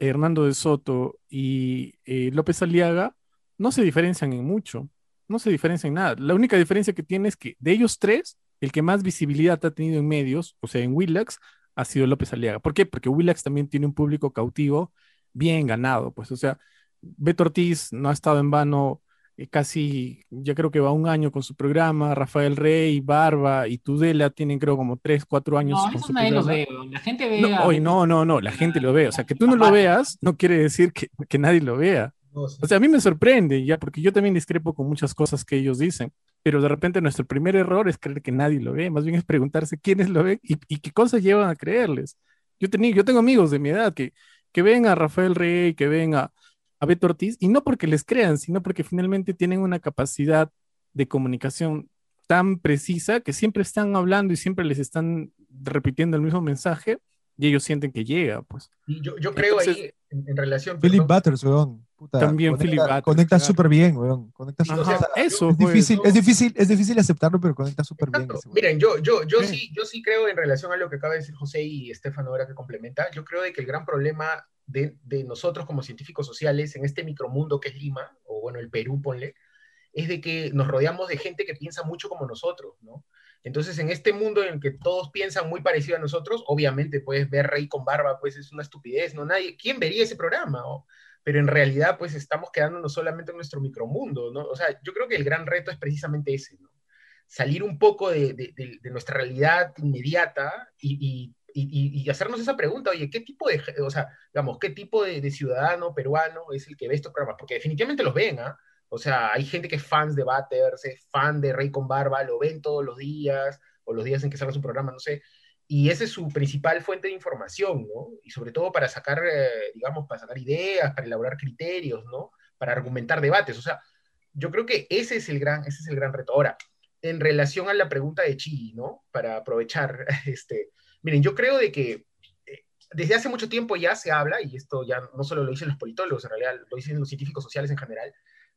Hernando de Soto y eh, López Aliaga no se diferencian en mucho, no se diferencian en nada. La única diferencia que tiene es que de ellos tres, el que más visibilidad ha tenido en medios, o sea, en Willax, ha sido López Aliaga. ¿Por qué? Porque Willax también tiene un público cautivo bien ganado, pues, o sea, Beto Ortiz no ha estado en vano casi, ya creo que va un año con su programa, Rafael Rey, Barba y Tudela tienen creo como tres, cuatro años no, con eso nadie lo ve, la gente ve... No, hoy no, no, no, la gente lo ve, o sea, que tú no lo veas no quiere decir que, que nadie lo vea. O sea, a mí me sorprende ya, porque yo también discrepo con muchas cosas que ellos dicen, pero de repente nuestro primer error es creer que nadie lo ve, más bien es preguntarse quiénes lo ven y, y qué cosas llevan a creerles. Yo, tenía, yo tengo amigos de mi edad que, que ven a Rafael Rey, que ven a, a Beto Ortiz, y no porque les crean, sino porque finalmente tienen una capacidad de comunicación tan precisa que siempre están hablando y siempre les están repitiendo el mismo mensaje y ellos sienten que llega, pues. yo, yo creo ahí, en, relación... Philip Butters, weón. también conecta, Philip Butters. Conecta súper bien, weón. Conecta eso, es, difícil, es, difícil, es difícil aceptarlo, pero conecta súper bien. Miren, yo, yo, yo, sí. yo sí creo en relación a lo que acaba de decir José y Estefano ahora que complementa, yo creo de que el gran problema de, nosotros como científicos sociales en este micromundo que es Lima, o bueno, el Perú, ponle, es de que nos rodeamos de gente que piensa mucho como nosotros, ¿no? Entonces, en este mundo en el que todos piensan muy parecido a nosotros, obviamente puedes ver Rey con barba, pues es una estupidez, ¿no? Nadie, ¿quién vería ese programa? Pero en realidad, pues estamos quedándonos solamente en nuestro micromundo, ¿no? O sea, yo creo que el gran reto es precisamente ese, ¿no? Salir un poco de, nuestra realidad inmediata y y, hacernos esa pregunta, oye, ¿qué tipo de, o sea, digamos, qué tipo de, ciudadano peruano es el que ve estos programas? Porque definitivamente los ven, ¿ah? O sea, hay gente que es fans de Butters, es fan de Rey con Barba, lo ven todos los días, o los días en que salga su programa, no sé. Y esa es su principal fuente de información, ¿no? Y sobre todo para sacar, eh, digamos, para sacar ideas, para elaborar criterios, ¿no? Para argumentar debates. O sea, yo creo que ese es el gran, ese es el gran reto. Ahora, en relación a la pregunta de Chi, ¿no? Para aprovechar este, Miren, yo creo de que eh, desde hace mucho tiempo ya se habla, y esto ya no solo lo dicen los politólogos, en realidad lo dicen los científicos sociales en general,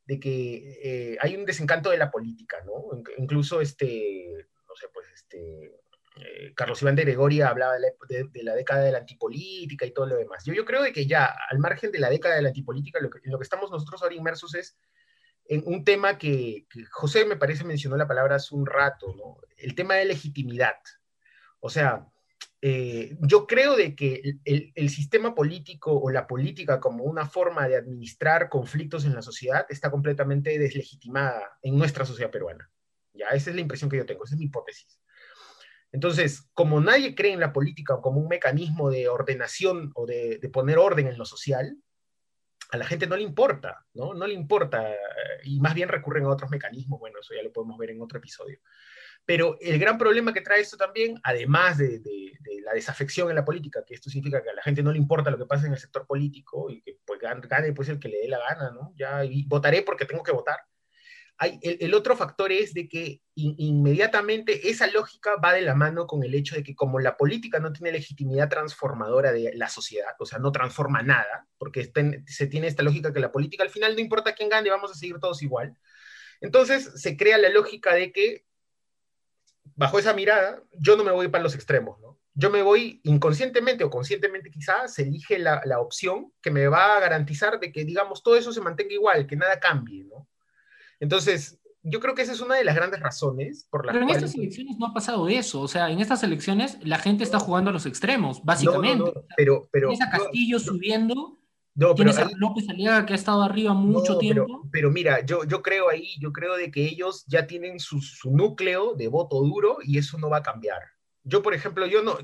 de que eh, hay un desencanto de la política, ¿no? Incluso, este, no sé, pues, este, eh, Carlos Iván de Gregoria hablaba de la, década de la antipolítica y todo lo demás. Yo, creo de que ya, al margen de la década de la antipolítica, lo que, lo que estamos nosotros ahora inmersos es en un tema que, que José me parece mencionó la palabra hace un rato, ¿no? El tema de legitimidad. O sea, eh, yo creo de que el, sistema político o la política como una forma de administrar conflictos en la sociedad está completamente deslegitimada en nuestra sociedad peruana. Ya, esa es la impresión que yo tengo, esa es mi hipótesis. Entonces, como nadie cree en la política como un mecanismo de ordenación o de, de poner orden en lo social, a la gente no le importa, ¿no? No le importa, y más bien recurren a otros mecanismos, bueno, eso ya lo podemos ver en otro episodio. Pero el gran problema que trae esto también, además de, la desafección en la política, que esto significa que a la gente no le importa lo que pasa en el sector político y que pues, gane pues, el que le dé la gana, ¿no? Ya votaré porque tengo que votar. Hay, el, otro factor es de que inmediatamente esa lógica va de la mano con el hecho de que como la política no tiene legitimidad transformadora de la sociedad, o sea, no transforma nada, porque se tiene esta lógica que la política al final no importa quién gane, vamos a seguir todos igual. Entonces se crea la lógica de que bajo esa mirada, yo no me voy para los extremos, ¿no? Yo me voy inconscientemente o conscientemente quizás, se elige la, la, opción que me va a garantizar de que, digamos, todo eso se mantenga igual, que nada cambie, ¿no? Entonces, yo creo que esa es una de las grandes razones por las Pero en estas elecciones no ha pasado eso, o sea, en estas elecciones la gente está jugando a los extremos, básicamente. pero, pero, Esa Castillo subiendo No, pero Tienes a López Aliaga que ha estado arriba mucho No, pero- tiempo. Pero, mira, yo, yo creo ahí, yo creo de que ellos ya tienen su, su núcleo de voto duro y eso no va a cambiar. Yo, por ejemplo, yo no,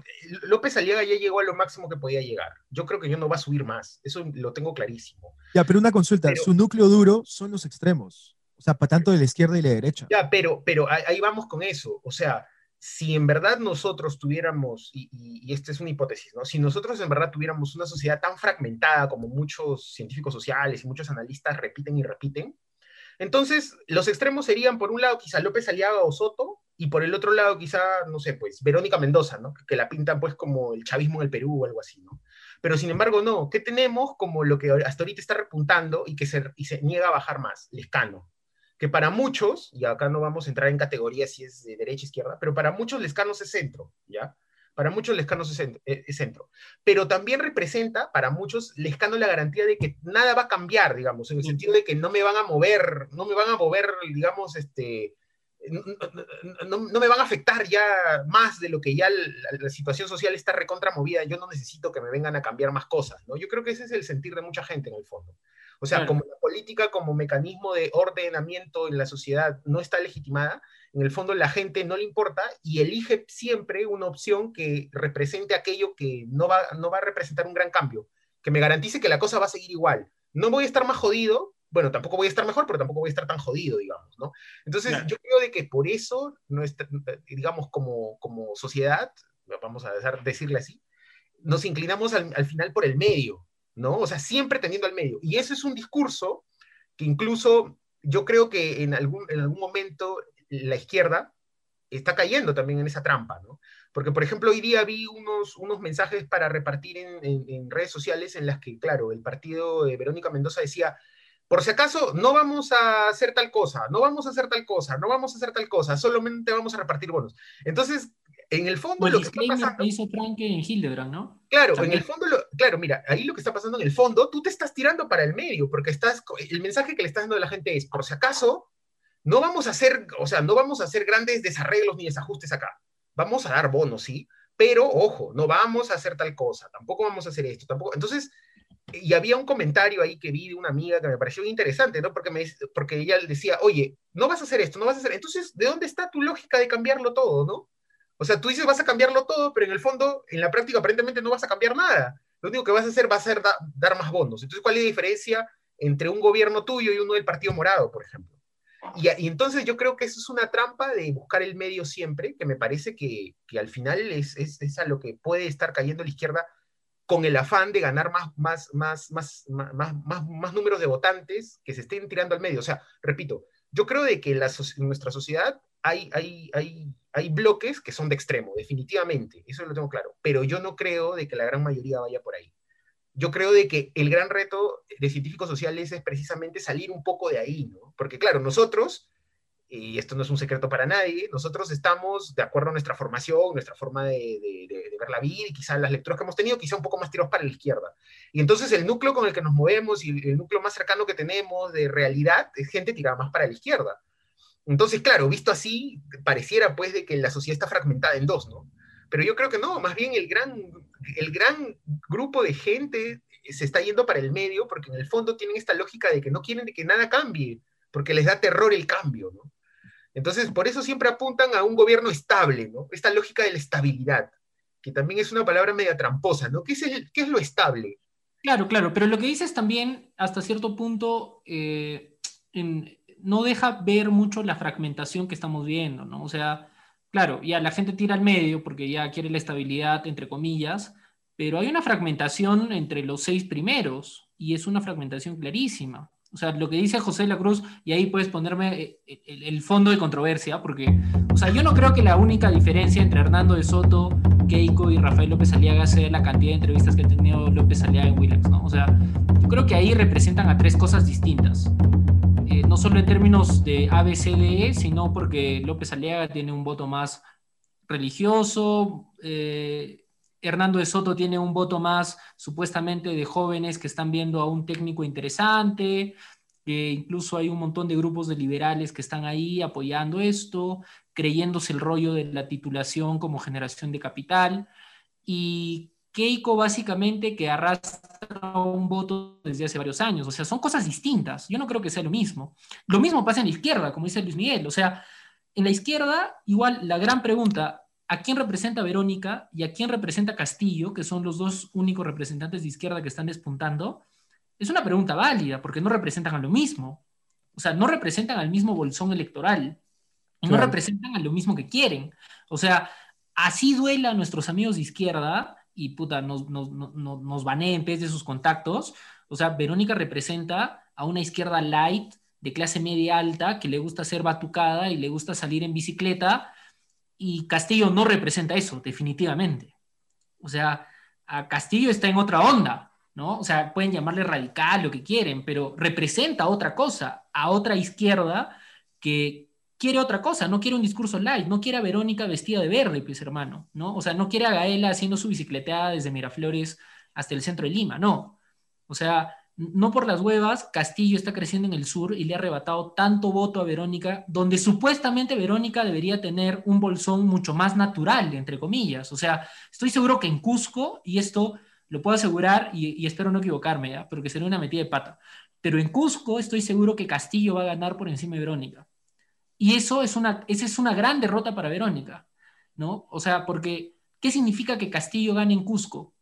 López Aliaga ya llegó a lo máximo que podía llegar. Yo creo que yo no va a subir más. Eso lo tengo clarísimo. Ya, pero una consulta, Pero- su núcleo duro son los extremos. O sea, para tanto de la izquierda y la derecha. Ya, pero, pero ahí vamos con eso. O sea, si en verdad nosotros tuviéramos, y, y, esta es una hipótesis, ¿no? Si nosotros en verdad tuviéramos una sociedad tan fragmentada como muchos científicos sociales y muchos analistas repiten y repiten, entonces los extremos serían, por un lado, quizá López Aliaga o Soto, y por el otro lado, quizá, no sé, pues, Verónica Mendoza, ¿no? Que la pintan, pues, como el chavismo en el Perú o algo así, ¿no? Pero sin embargo, no. ¿Qué tenemos como lo que hasta ahorita está repuntando y que se, se niega a bajar más? Lescano que para muchos, y acá no vamos a entrar en categorías si es de derecha o izquierda, pero para muchos Lescano es centro, ¿ya? Para muchos Lescano es centro, eh, es centro. Pero también representa para muchos Lescano la garantía de que nada va a cambiar, digamos, en el sentido de que no me van a mover, no me van a mover, digamos, este, no, me van a afectar ya más de lo que ya la, la situación social está recontra movida, yo no necesito que me vengan a cambiar más cosas, ¿no? Yo creo que ese es el sentir de mucha gente en el fondo. O sea, Claro. como la política como mecanismo de ordenamiento en la sociedad no está legitimada, en el fondo la gente no le importa y elige siempre una opción que represente aquello que no va, no va a representar un gran cambio, que me garantice que la cosa va a seguir igual. No voy a estar más jodido, bueno, tampoco voy a estar mejor, pero tampoco voy a estar tan jodido, digamos, ¿no? Entonces, Claro. yo creo de que por eso, nuestra, digamos, como, como sociedad, vamos a decirle así, nos inclinamos al, al final por el medio, ¿no? O sea, siempre tendiendo al medio. Y eso es un discurso que incluso yo creo que en algún, en algún momento la izquierda está cayendo también en esa trampa, ¿no? Porque, por ejemplo, hoy día vi unos, unos mensajes para repartir en, en- en redes sociales en las que, claro, el partido de Verónica Mendoza decía, por si acaso, no vamos a hacer tal cosa, no vamos a hacer tal cosa, no vamos a hacer tal cosa, solamente vamos a repartir bonos. Entonces, en el fondo, lo que está pasando... hizo Franke en Hildebrand, ¿no? Claro, en También. el fondo, lo- claro, mira, ahí lo que está pasando en el fondo, tú te estás tirando para el medio, porque estás, el mensaje que le estás dando a la gente es, por si acaso, no vamos a hacer, o sea, no vamos a hacer grandes desarreglos ni desajustes acá. Vamos a dar bonos, sí, pero ojo, no vamos a hacer tal cosa, tampoco vamos a hacer esto, tampoco. Entonces, y había un comentario ahí que vi de una amiga que me pareció interesante, ¿no? Porque, me, porque ella decía, oye, no vas a hacer esto, no vas a hacer. Entonces, ¿de dónde está tu lógica de cambiarlo todo, no? O sea, tú dices vas a cambiarlo todo, pero en el fondo, en la práctica, aparentemente no vas a cambiar nada. Lo único que vas a hacer va a ser da- dar más bonos. Entonces, ¿cuál es la diferencia entre un gobierno tuyo y uno del Partido Morado, por ejemplo? Y, y entonces yo creo que eso es una trampa de buscar el medio siempre, que me parece que, que al final es, es, es a lo que puede estar cayendo la izquierda con el afán de ganar más, más, más, más, más, más, más, números de votantes que se estén tirando al medio. O sea, repito, yo creo de que en, la en nuestra sociedad hay, hay, hay, hay bloques que son de extremo, definitivamente, eso lo tengo claro, pero yo no creo de que la gran mayoría vaya por ahí. Yo creo de que el gran reto de científicos sociales es precisamente salir un poco de ahí, ¿no? Porque claro, nosotros, y esto no es un secreto para nadie, nosotros estamos, de acuerdo a nuestra formación, nuestra forma de, de- de- de ver la vida y quizás las lecturas que hemos tenido, quizá un poco más tirados para la izquierda. Y entonces el núcleo con el que nos movemos y el núcleo más cercano que tenemos de realidad es gente tirada más para la izquierda. Entonces, claro, visto así, pareciera pues de que la sociedad está fragmentada en dos, ¿no? Pero yo creo que no, más bien el gran, el gran grupo de gente se está yendo para el medio porque en el fondo tienen esta lógica de que no quieren que nada cambie, porque les da terror el cambio, ¿no? Entonces, por eso siempre apuntan a un gobierno estable, ¿no? Esta lógica de la estabilidad, que también es una palabra media tramposa, ¿no? ¿Qué es, el- qué es lo estable? Claro, claro, pero lo que dices también, hasta cierto punto, eh, en- no deja ver mucho la fragmentación que estamos viendo, ¿no? O sea, claro, ya la gente tira al medio porque ya quiere la estabilidad, entre comillas, pero hay una fragmentación entre los seis primeros y es una fragmentación clarísima. O sea, lo que dice José de la Cruz, y ahí puedes ponerme eh, el, el fondo de controversia, porque, o sea, yo no creo que la única diferencia entre Hernando de Soto, Keiko y Rafael López Aliaga sea la cantidad de entrevistas que ha tenido López Aliaga en Willax, ¿no? O sea, yo creo que ahí representan a tres cosas distintas. No solo en términos de ABCDE, sino porque López Aliaga tiene un voto más religioso, eh, Hernando de Soto tiene un voto más supuestamente de jóvenes que están viendo a un técnico interesante, que incluso hay un montón de grupos de liberales que están ahí apoyando esto, creyéndose el rollo de la titulación como generación de capital. Y Keiko básicamente que arrastra un voto desde hace varios años. O sea, son cosas distintas. Yo no creo que sea lo mismo. Lo mismo pasa en la izquierda, como dice Luis Miguel. O sea, en la izquierda, igual la gran pregunta, ¿a quién representa Verónica y a quién representa Castillo, que son los dos únicos representantes de izquierda que están despuntando? Es una pregunta válida, porque no representan a lo mismo. O sea, no representan al mismo bolsón electoral. No representan a lo mismo que quieren. O sea, así duela a nuestros amigos de izquierda y puta, nos, nos, nos, nos baneen de sus contactos. O sea, Verónica representa a una izquierda light de clase media alta que le gusta ser batucada y le gusta salir en bicicleta y Castillo no representa eso, definitivamente. O sea, a Castillo está en otra onda, ¿no? O sea, pueden llamarle radical, lo que quieren, pero representa otra cosa, a otra izquierda que quiere otra cosa, no quiere un discurso light, no quiere a Verónica vestida de verde, pues hermano, ¿no? O sea, no quiere a Gaela haciendo su bicicleteada desde Miraflores hasta el centro de Lima, no. O sea, no por las huevas, Castillo está creciendo en el sur y le ha arrebatado tanto voto a Verónica, donde supuestamente Verónica debería tener un bolsón mucho más natural, entre comillas. O sea, estoy seguro que en Cusco, y esto lo puedo asegurar y, espero no equivocarme, ¿ya? pero que sería una metida de pata, pero en Cusco estoy seguro que Castillo va a ganar por encima de Verónica. Y eso es una, esa es una gran derrota para Verónica, ¿no? O sea, porque, ¿qué significa que Castillo gane en Cusco,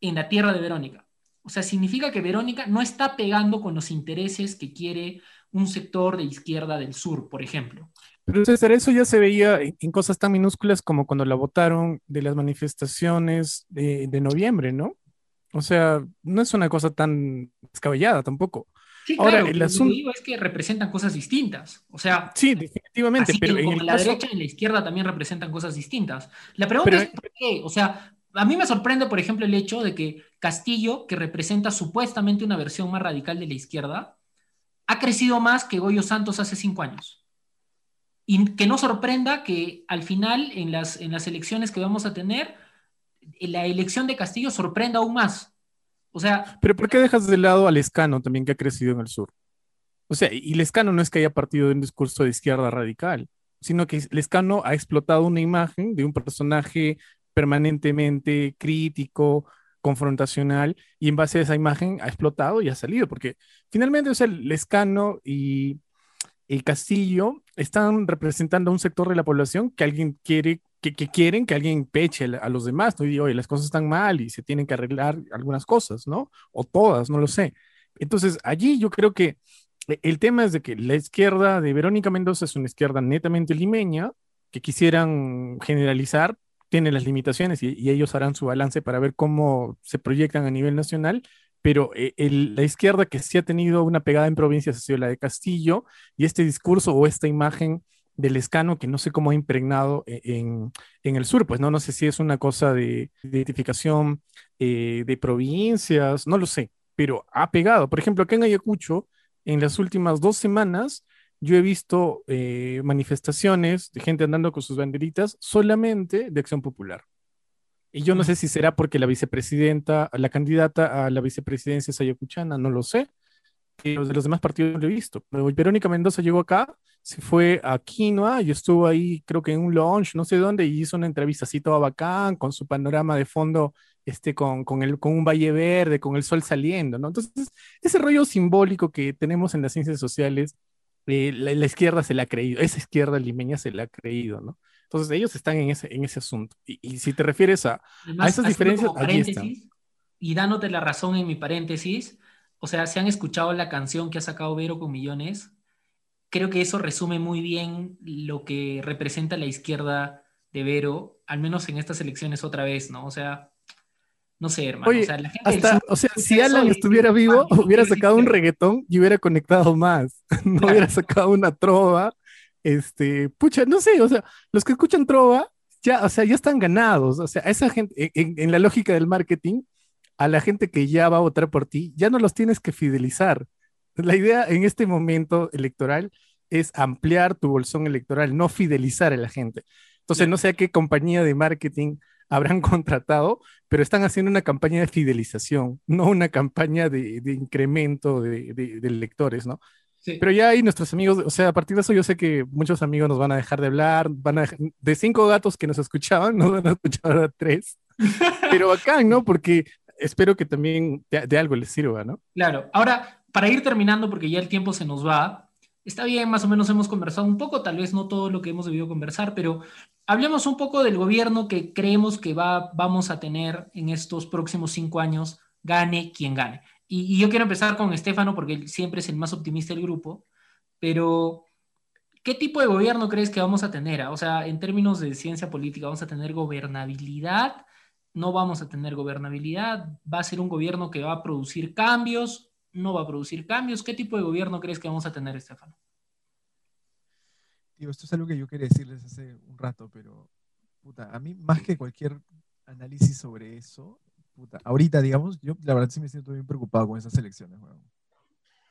en la tierra de Verónica? O sea, significa que Verónica no está pegando con los intereses que quiere un sector de izquierda del sur, por ejemplo. Pero César, eso ya se veía en cosas tan minúsculas como cuando la votaron de las manifestaciones de, noviembre, ¿no? O sea, no es una cosa tan descabellada tampoco. Sí, Ahora, el asunto... Lo que digo es que representan cosas distintas. O sea, sí, definitivamente. pero en la derecha y la izquierda también representan cosas distintas. La pregunta es por qué. O sea, a mí me sorprende, por ejemplo, el hecho de que Castillo, que representa supuestamente una versión más radical de la izquierda, ha crecido más que Goyo Santos hace cinco años. Y que no sorprenda que al final, en las, en las elecciones que vamos a tener, la elección de Castillo sorprenda aún más. O sea. Pero ¿por qué dejas de lado al Escano también que ha crecido en el sur? O sea, y Lescano no es que haya partido de un discurso de izquierda radical, sino que Lescano ha explotado una imagen de un personaje permanentemente crítico, confrontacional, y en base a esa imagen ha explotado y ha salido, porque finalmente, o sea, Lescano y el Castillo están representando a un sector de la población que alguien quiere, que, quieren que alguien peche a los demás, ¿no? Y oye, las cosas están mal y se tienen que arreglar algunas cosas, ¿no? O todas, no lo sé. Entonces, allí yo creo que el tema es de que la izquierda de Verónica Mendoza es una izquierda netamente limeña, que quisieran generalizar, tiene las limitaciones y, ellos harán su balance para ver cómo se proyectan a nivel nacional, pero eh, la izquierda que sí ha tenido una pegada en provincias ha sido la de Castillo y este discurso o esta imagen del escano que no sé cómo ha impregnado e, en, el sur, pues no, no sé si es una cosa de, identificación eh, de provincias, no lo sé, pero ha pegado. Por ejemplo, acá en Ayacucho, en las últimas dos semanas, yo he visto eh, manifestaciones de gente andando con sus banderitas solamente de acción popular. Y yo no sé si será porque la vicepresidenta, la candidata a la vicepresidencia es ayacuchana, no lo sé. Pero de los demás partidos no lo he visto. Verónica Mendoza llegó acá, se fue a Quinoa y estuvo ahí, creo que en un launch, no sé dónde, y hizo una entrevista así toda bacán, con su panorama de fondo, este, con, con, el, con un valle verde, con el sol saliendo, ¿no? Entonces, ese rollo simbólico que tenemos en las ciencias sociales, eh, la, izquierda se la ha creído, esa izquierda limeña se la ha creído, ¿no? Entonces ellos están en ese, en ese asunto. Y, si te refieres a, a esas diferencias, allí están. Y dándote la razón en mi paréntesis, o sea, si han escuchado la canción que ha sacado Vero con Millones, creo que eso resume muy bien lo que representa la izquierda de Vero, al menos en estas elecciones otra vez, ¿no? O sea, no sé, hermano. o sea, la gente hasta, o sea si Alan estuviera vivo, hubiera sacado un reggaetón y hubiera conectado más. no hubiera sacado una trova. Este, pucha, no sé, o sea, los que escuchan trova, ya, o sea, ya están ganados. O sea, esa gente, en, la lógica del marketing, a la gente que ya va a votar por ti, ya no los tienes que fidelizar. La idea en este momento electoral es ampliar tu bolsón electoral, no fidelizar a la gente. Entonces, no sé a qué compañía de marketing habrán contratado, pero están haciendo una campaña de fidelización, no una campaña de, incremento de, lectores, ¿no? Pero ya ahí nuestros amigos, o sea, a partir de eso yo sé que muchos amigos nos van a dejar de hablar, van a de cinco gatos que nos escuchaban, nos van a escuchar a tres. Pero acá, ¿no? Porque espero que también de, algo les sirva, ¿no? Claro. Ahora, para ir terminando, porque ya el tiempo se nos va, está bien, más o menos hemos conversado un poco, tal vez no todo lo que hemos debido conversar, pero hablemos un poco del gobierno que creemos que va, vamos a tener en estos próximos cinco años, gane quien gane. Y, yo quiero empezar con Estefano porque él siempre es el más optimista del grupo, pero ¿qué tipo de gobierno crees que vamos a tener? O sea, en términos de ciencia política, ¿vamos a tener gobernabilidad? ¿No vamos a tener gobernabilidad? ¿Va a ser un gobierno que va a producir cambios? ¿No va a producir cambios? ¿Qué tipo de gobierno crees que vamos a tener, Estefano? Tío, esto es algo que yo quería decirles hace un rato, pero puta, a mí más que cualquier análisis sobre eso, ahorita, digamos, yo la verdad sí me siento bien preocupado con esas elecciones.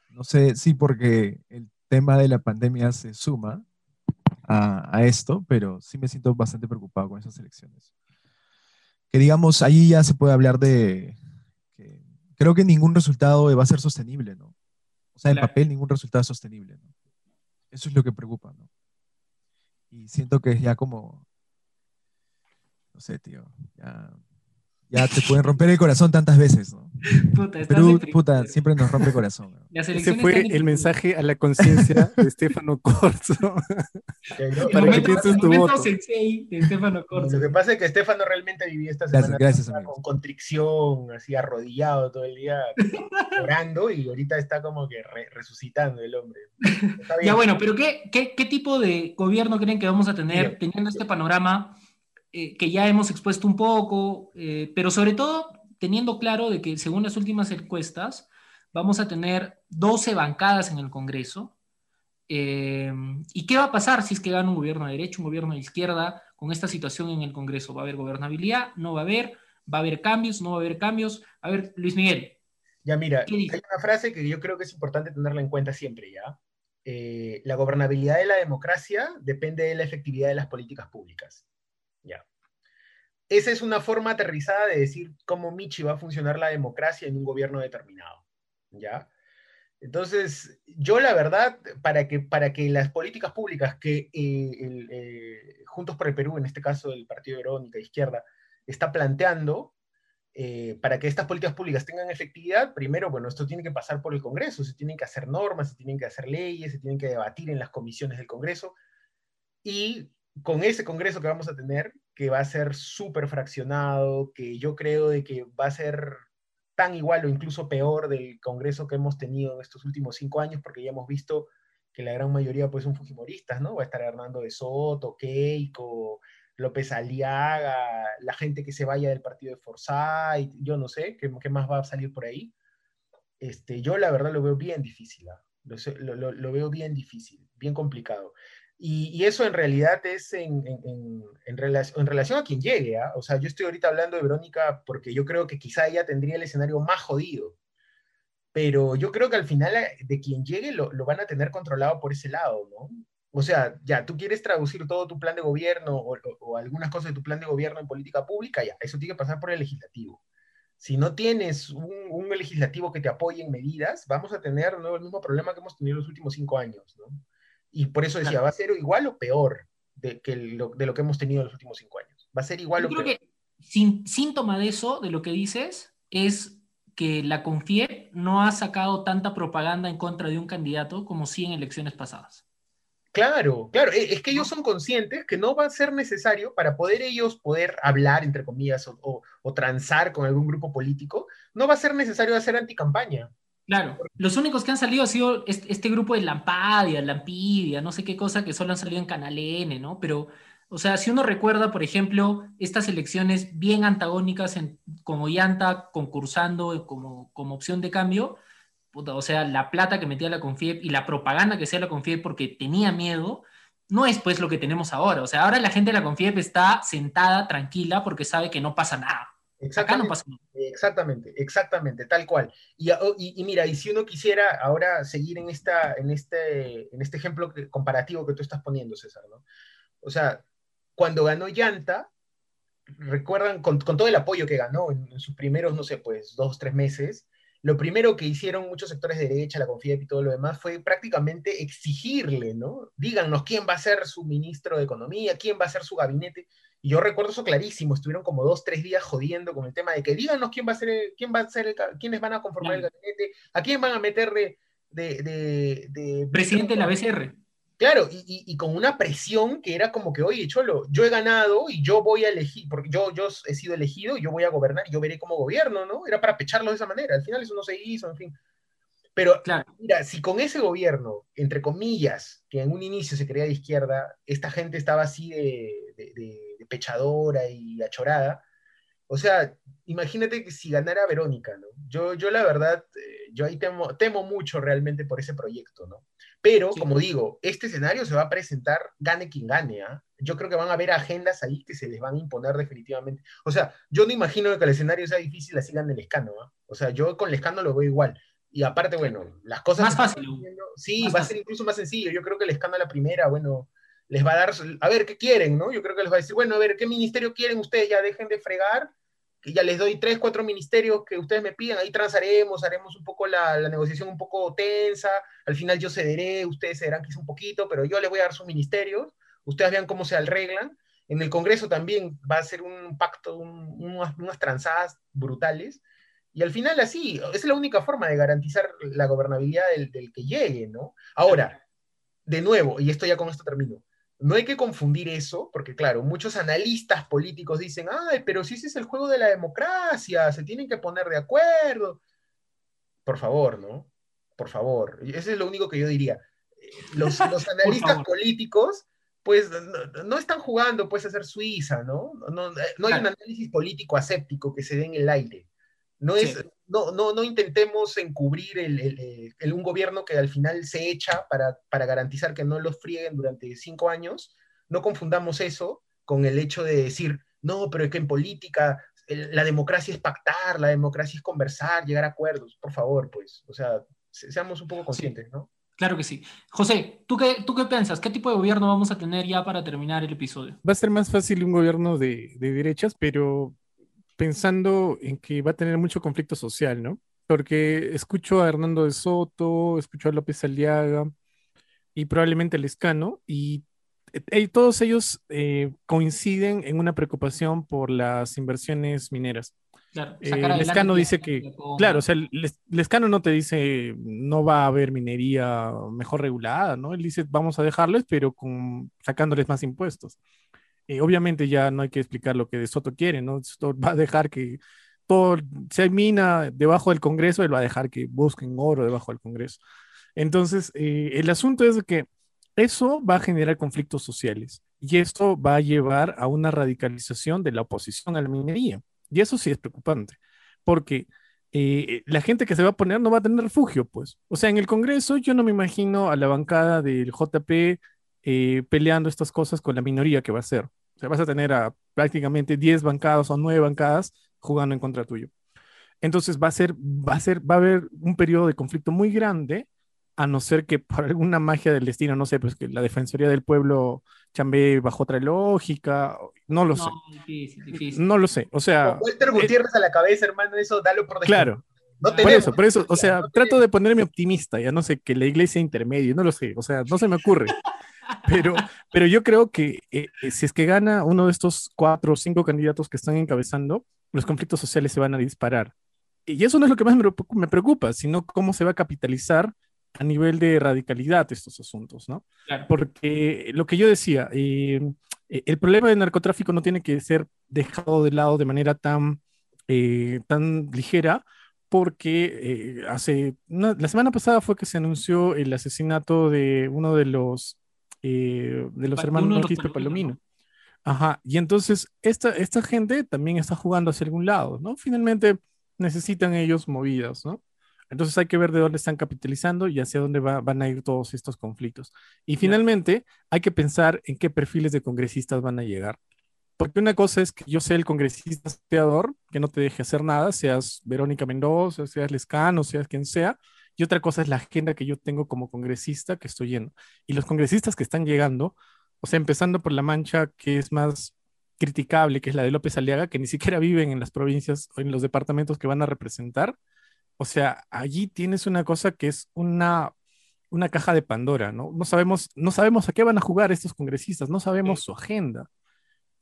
No sé si porque el tema de la pandemia se suma a, esto, pero sí me siento bastante preocupado con esas elecciones. Que digamos, ahí ya se puede hablar de que creo que ningún resultado va a ser sostenible, ¿no? O sea, en papel ningún resultado es sostenible, ¿no? Eso es lo que preocupa, ¿no? Y siento que es ya como, no sé, tío, ya ya te pueden romper el corazón tantas veces, ¿no? Puta, Perú, puta, siempre nos rompe el corazón. Ese fue el mensaje a la conciencia de Estefano Corso. Para que pienses tu voto. Lo que pasa es que Estefano realmente vivía esta semana con contrición, así arrodillado todo el día, orando, y ahorita está como que resucitando el hombre. Ya bueno, pero ¿qué, qué, qué tipo de gobierno creen que vamos a tener teniendo este panorama? Eh, que ya hemos expuesto un poco, eh, pero sobre todo teniendo claro de que según las últimas encuestas vamos a tener 12 bancadas en el Congreso. Eh, ¿Y qué va a pasar si es que gana un gobierno de derecha, un gobierno de izquierda con esta situación en el Congreso? ¿Va a haber gobernabilidad? ¿No va a haber? ¿Va a haber cambios? ¿No va a haber cambios? A ver, Luis Miguel. Ya mira, hay una frase que yo creo que es importante tenerla en cuenta siempre, ¿ya? la gobernabilidad de la democracia depende de la efectividad de las políticas públicas. Esa es una forma aterrizada de decir cómo Michi va a funcionar la democracia en un gobierno determinado. ¿Ya? Entonces, yo la verdad, para que, para que las políticas públicas que eh, eh, Juntos por el Perú, en este caso el Partido Verónica Izquierda, está planteando, eh, para que estas políticas públicas tengan efectividad, primero, bueno, esto tiene que pasar por el Congreso, se tienen que hacer normas, se tienen que hacer leyes, se tienen que debatir en las comisiones del Congreso, y con ese Congreso que vamos a tener, que va a ser súper fraccionado, que yo creo de que va a ser tan igual o incluso peor del Congreso que hemos tenido en estos últimos cinco años, porque ya hemos visto que la gran mayoría pues son fujimoristas, ¿no? Va a estar Hernando de Soto, Keiko, López Aliaga, la gente que se vaya del partido de Forsyth, yo no sé, ¿qué, qué más va a salir por ahí? Este, yo la verdad lo veo bien difícil, lo, lo, lo, veo bien difícil, bien complicado. Y, eso en realidad es en, relación a quien llegue. ¿ah? O sea, yo estoy ahorita hablando de Verónica porque yo creo que quizá ella tendría el escenario más jodido. Pero yo creo que al final eh, de quien llegue lo, van a tener controlado por ese lado, ¿no? O sea, ya, tú quieres traducir todo tu plan de gobierno o, o, algunas cosas de tu plan de gobierno en política pública, ya, eso tiene que pasar por el legislativo. Si no tienes un, legislativo que te apoye en medidas, vamos a tener el mismo problema que hemos tenido los últimos cinco años, ¿no? Y por eso decía, ¿va a ser igual o peor de, que lo, de lo que hemos tenido en los últimos cinco años? ¿Va a ser igual Yo o creo peor? Que sin, síntoma de eso, de lo que dices, es que la CONFIEP no ha sacado tanta propaganda en contra de un candidato como sí en elecciones pasadas. Claro, claro, e, es que ellos son conscientes que no va a ser necesario para poder ellos poder hablar, entre comillas, o, o transar con algún grupo político, no va a ser necesario hacer anticampaña. Claro, los únicos que han salido ha sido este, grupo de Lampadia, Lampidia, no sé qué cosa, que solo han salido en Canal N, ¿no? Pero, o sea, si uno recuerda, por ejemplo, estas elecciones bien antagónicas en, con Ollanta concursando como, como opción de cambio, o sea, la plata que metía la Confiep y la propaganda que hacía la Confiep porque tenía miedo, no es pues lo que tenemos ahora. O sea, ahora la gente de la Confiep está sentada, tranquila, porque sabe que no pasa nada. Exactamente, exactamente, exactamente, tal cual. Oh, y, mira, y si uno quisiera ahora seguir en, esta, en, este, en este ejemplo comparativo que tú estás poniendo, César, ¿no? O sea, cuando ganó Llanta, recuerdan, con, con todo el apoyo que ganó en, sus primeros, no sé, pues dos, tres meses, lo primero que hicieron muchos sectores de derecha, la CONFIEP y todo lo demás, fue prácticamente exigirle, ¿no? Díganos quién va a ser su ministro de Economía, quién va a ser su gabinete. Y yo recuerdo eso clarísimo, estuvieron como dos, tres días jodiendo con el tema de que díganos quién va a ser, quién va a ser, quiénes van a conformar el gabinete, a quién van a meter de... de, Presidente de la BCR. Claro, y, con una presión que era como que, oye, Cholo, yo he ganado y yo voy a elegir, porque yo, yo he sido elegido y yo voy a gobernar y yo veré cómo gobierno, ¿no? Era para pecharlo de esa manera. Al final eso no se hizo, en fin. Pero, mira, si con ese gobierno, entre comillas, que en un inicio se creía de izquierda, esta gente estaba así de, pechadora y achorada, o sea, imagínate que si ganara Verónica, ¿no? Yo, yo la verdad, eh, yo ahí temo, temo mucho realmente por ese proyecto, ¿no? Pero, como digo, este escenario se va a presentar, gane quien gane. ¿ah? Yo creo que van a haber agendas ahí que se les van a imponer definitivamente. O sea, yo no imagino que el escenario sea difícil así gane el escano. ¿ah? O sea, yo con el escano lo veo igual. Y aparte, bueno, las cosas... Más fácil. sí, va a ser incluso más sencillo. Yo creo que el escano a la primera, bueno, les va a dar... A ver, ¿qué quieren? ¿no? Yo creo que les va a decir, bueno, a ver, ¿qué ministerio quieren ustedes? Ya dejen de fregar que ya les doy tres, cuatro ministerios que ustedes me pidan, ahí transaremos, haremos un poco la, negociación un poco tensa, al final yo cederé, ustedes cederán quizá un poquito, pero yo les voy a dar sus ministerios, ustedes vean cómo se arreglan. En el Congreso también va a ser un pacto, unas, unas tranzadas brutales, y al final así, es la única forma de garantizar la gobernabilidad del, del que llegue, ¿no? Ahora, de nuevo, y esto ya con esto termino, no hay que confundir eso, porque claro, muchos analistas políticos dicen, ay, pero si ese es el juego de la democracia, se tienen que poner de acuerdo. Por favor, ¿no? Por favor. Ese es lo único que yo diría. Los, analistas políticos, pues, no, están jugando, pues, a ser Suiza, ¿no? No, no hay un análisis político aséptico que se dé en el aire. No, es, no, no, no intentemos encubrir el, un gobierno que al final se echa para, para garantizar que no los frieguen durante cinco años. No confundamos eso con el hecho de decir, no, pero es que en política la democracia es pactar, la democracia es conversar, llegar a acuerdos. Por favor, pues, o sea, seamos un poco conscientes, ¿no? Claro que sí. José, ¿tú qué, ¿tú qué piensas? ¿Qué tipo de gobierno vamos a tener ya para terminar el episodio? Va a ser más fácil un gobierno de, de derechas, pero pensando en que va a tener mucho conflicto social, ¿no? Porque escucho a Hernando de Soto, escucho a López Aliaga y probablemente a Lescano, y eh, todos ellos eh, coinciden en una preocupación por las inversiones mineras. Claro, eh, Lescano dice que, claro, o sea, Lescano no te dice no va a haber minería mejor regulada, ¿no? Él dice vamos a dejarles, pero con, sacándoles más impuestos. Eh, obviamente ya no hay que explicar lo que De Soto quiere, ¿no? Soto va a dejar que todo, si mina debajo del Congreso, él va a dejar que busquen oro debajo del Congreso. Entonces, eh, el asunto es que eso va a generar conflictos sociales y esto va a llevar a una radicalización de la oposición a la minería. Y eso sí es preocupante, porque eh, la gente que se va a poner no va a tener refugio, pues. O sea, en el Congreso yo no me imagino a la bancada del JP peleando estas cosas con la minoría que va a ser. O sea, vas a tener a prácticamente 10 bancadas o 9 bancadas jugando en contra tuyo. Entonces va a ser, va a ser, va a haber un periodo de conflicto muy grande, a no ser que por alguna magia del destino, no sé, pues que la Defensoría del Pueblo chambee bajo otra lógica, no lo sé. Difícil, difícil. No lo sé, o sea... Walter Gutiérrez a la cabeza, hermano, eso dalo por Claro. No por eso, por eso, o sea, trato de ponerme optimista, ya no sé, que la iglesia intermedia, no lo sé, o sea, no se me ocurre. Pero, pero yo creo que eh, eh, si es que gana uno de estos cuatro o cinco candidatos que están encabezando, los conflictos sociales se van a disparar. Y eso no es lo que más me preocupa, sino cómo se va a capitalizar a nivel de radicalidad estos asuntos, ¿no? Porque lo que yo decía, eh, el problema del narcotráfico no tiene que ser dejado de lado de manera tan, tan ligera, porque hace la semana pasada fue que se anunció el asesinato de uno de los eh, de los hermanos Quispe Palomino. Ajá, y entonces esta, esta gente también está jugando hacia algún lado, ¿no? Finalmente necesitan ellos movidas, ¿no? Entonces hay que ver de dónde están capitalizando y hacia dónde van a ir todos estos conflictos. Y finalmente hay que pensar en qué perfiles de congresistas van a llegar. Porque una cosa es que yo sea el congresista saqueador, que no te deje hacer nada, seas Verónica Mendoza, seas Lescano, seas quien sea, y otra cosa es la agenda que yo tengo como congresista que estoy yendo. Y los congresistas que están llegando, o sea, empezando por la mancha que es más criticable, que es la de López Aliaga, que ni siquiera viven en las provincias o en los departamentos que van a representar, O sea, allí tienes una cosa que es una, una caja de Pandora, ¿no? No sabemos, no sabemos a qué van a jugar estos congresistas, no sabemos su agenda.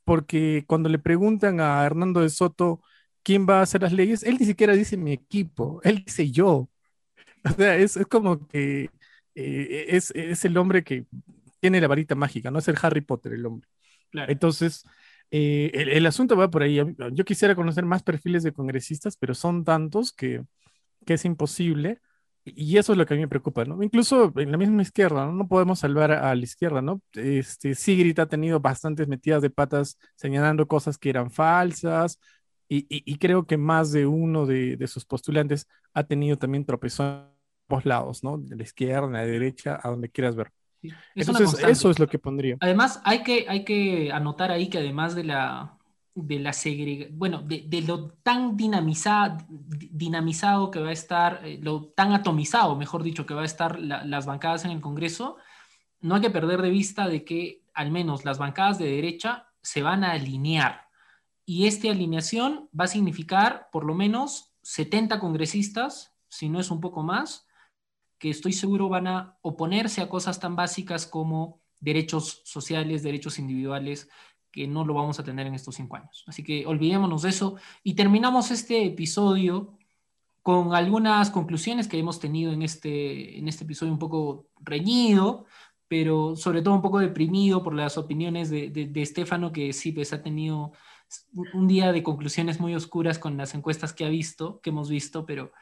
Porque cuando le preguntan a Hernando de Soto quién va a hacer las leyes, él ni siquiera dice mi equipo, él dice yo. O sea, es, como que eh, es, es, el hombre que tiene la varita mágica, no es el Harry Potter el hombre. Entonces, eh, el, asunto va por ahí. Yo quisiera conocer más perfiles de congresistas, pero son tantos que, que es imposible. Y eso es lo que a mí me preocupa, ¿no? Incluso en la misma izquierda, ¿no? No podemos salvar a, la izquierda, ¿no? Este, Sigrid ha tenido bastantes metidas de patas señalando cosas que eran falsas y, y, creo que más de uno de, de, sus postulantes ha tenido también tropezones por lados, ¿no? De la izquierda, de la derecha, a donde quieras ver. Entonces, eso es lo que pondría. Además, hay que, hay que anotar ahí que además de la, de la segregación, bueno, de, lo tan dinamizado, dinamizado que va a estar, eh, lo tan atomizado, mejor dicho, que va a estar las bancadas en el Congreso, no hay que perder de vista de que al menos las bancadas de derecha se van a alinear. Y esta alineación va a significar por lo menos 70 congresistas, si no es un poco más, que estoy seguro van a oponerse a cosas tan básicas como derechos sociales, derechos individuales, que no lo vamos a tener en estos cinco años. Así que olvidémonos de eso y terminamos este episodio con algunas conclusiones que hemos tenido en este, en este episodio un poco reñido, pero sobre todo un poco deprimido por las opiniones de, de, Estefano, que sí, pues ha tenido un día de conclusiones muy oscuras con las encuestas que ha visto, que hemos visto, pero,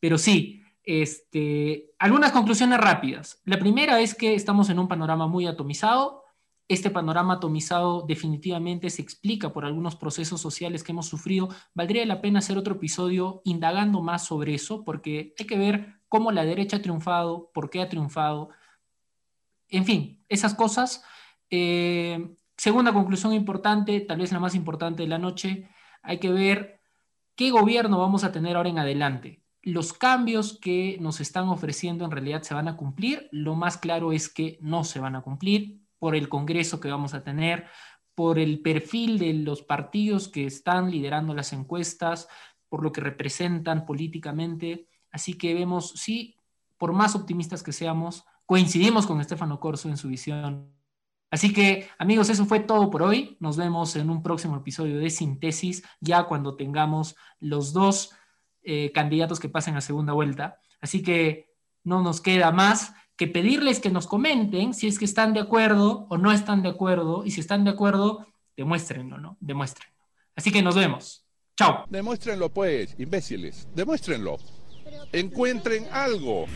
pero sí, este, algunas conclusiones rápidas. La primera es que estamos en un panorama muy atomizado. Este panorama atomizado definitivamente se explica por algunos procesos sociales que hemos sufrido. Valdría la pena hacer otro episodio indagando más sobre eso, porque hay que ver cómo la derecha ha triunfado, por qué ha triunfado. En fin, esas cosas. Eh, segunda conclusión importante, tal vez la más importante de la noche, hay que ver qué gobierno vamos a tener ahora en adelante los cambios que nos están ofreciendo en realidad se van a cumplir. Lo más claro es que no se van a cumplir por el Congreso que vamos a tener, por el perfil de los partidos que están liderando las encuestas, por lo que representan políticamente. Así que vemos, sí, por más optimistas que seamos, coincidimos con Estefano Corso en su visión. Así que, amigos, eso fue todo por hoy. Nos vemos en un próximo episodio de Síntesis, ya cuando tengamos los dos eh, candidatos que pasen a segunda vuelta. Así que no nos queda más que pedirles que nos comenten si es que están de acuerdo o no están de acuerdo. Y si están de acuerdo, demuéstrenlo, ¿no? Demuéstrenlo. Así que nos vemos. Chao. Demuéstrenlo pues, imbéciles. Demuéstrenlo. Encuentren algo.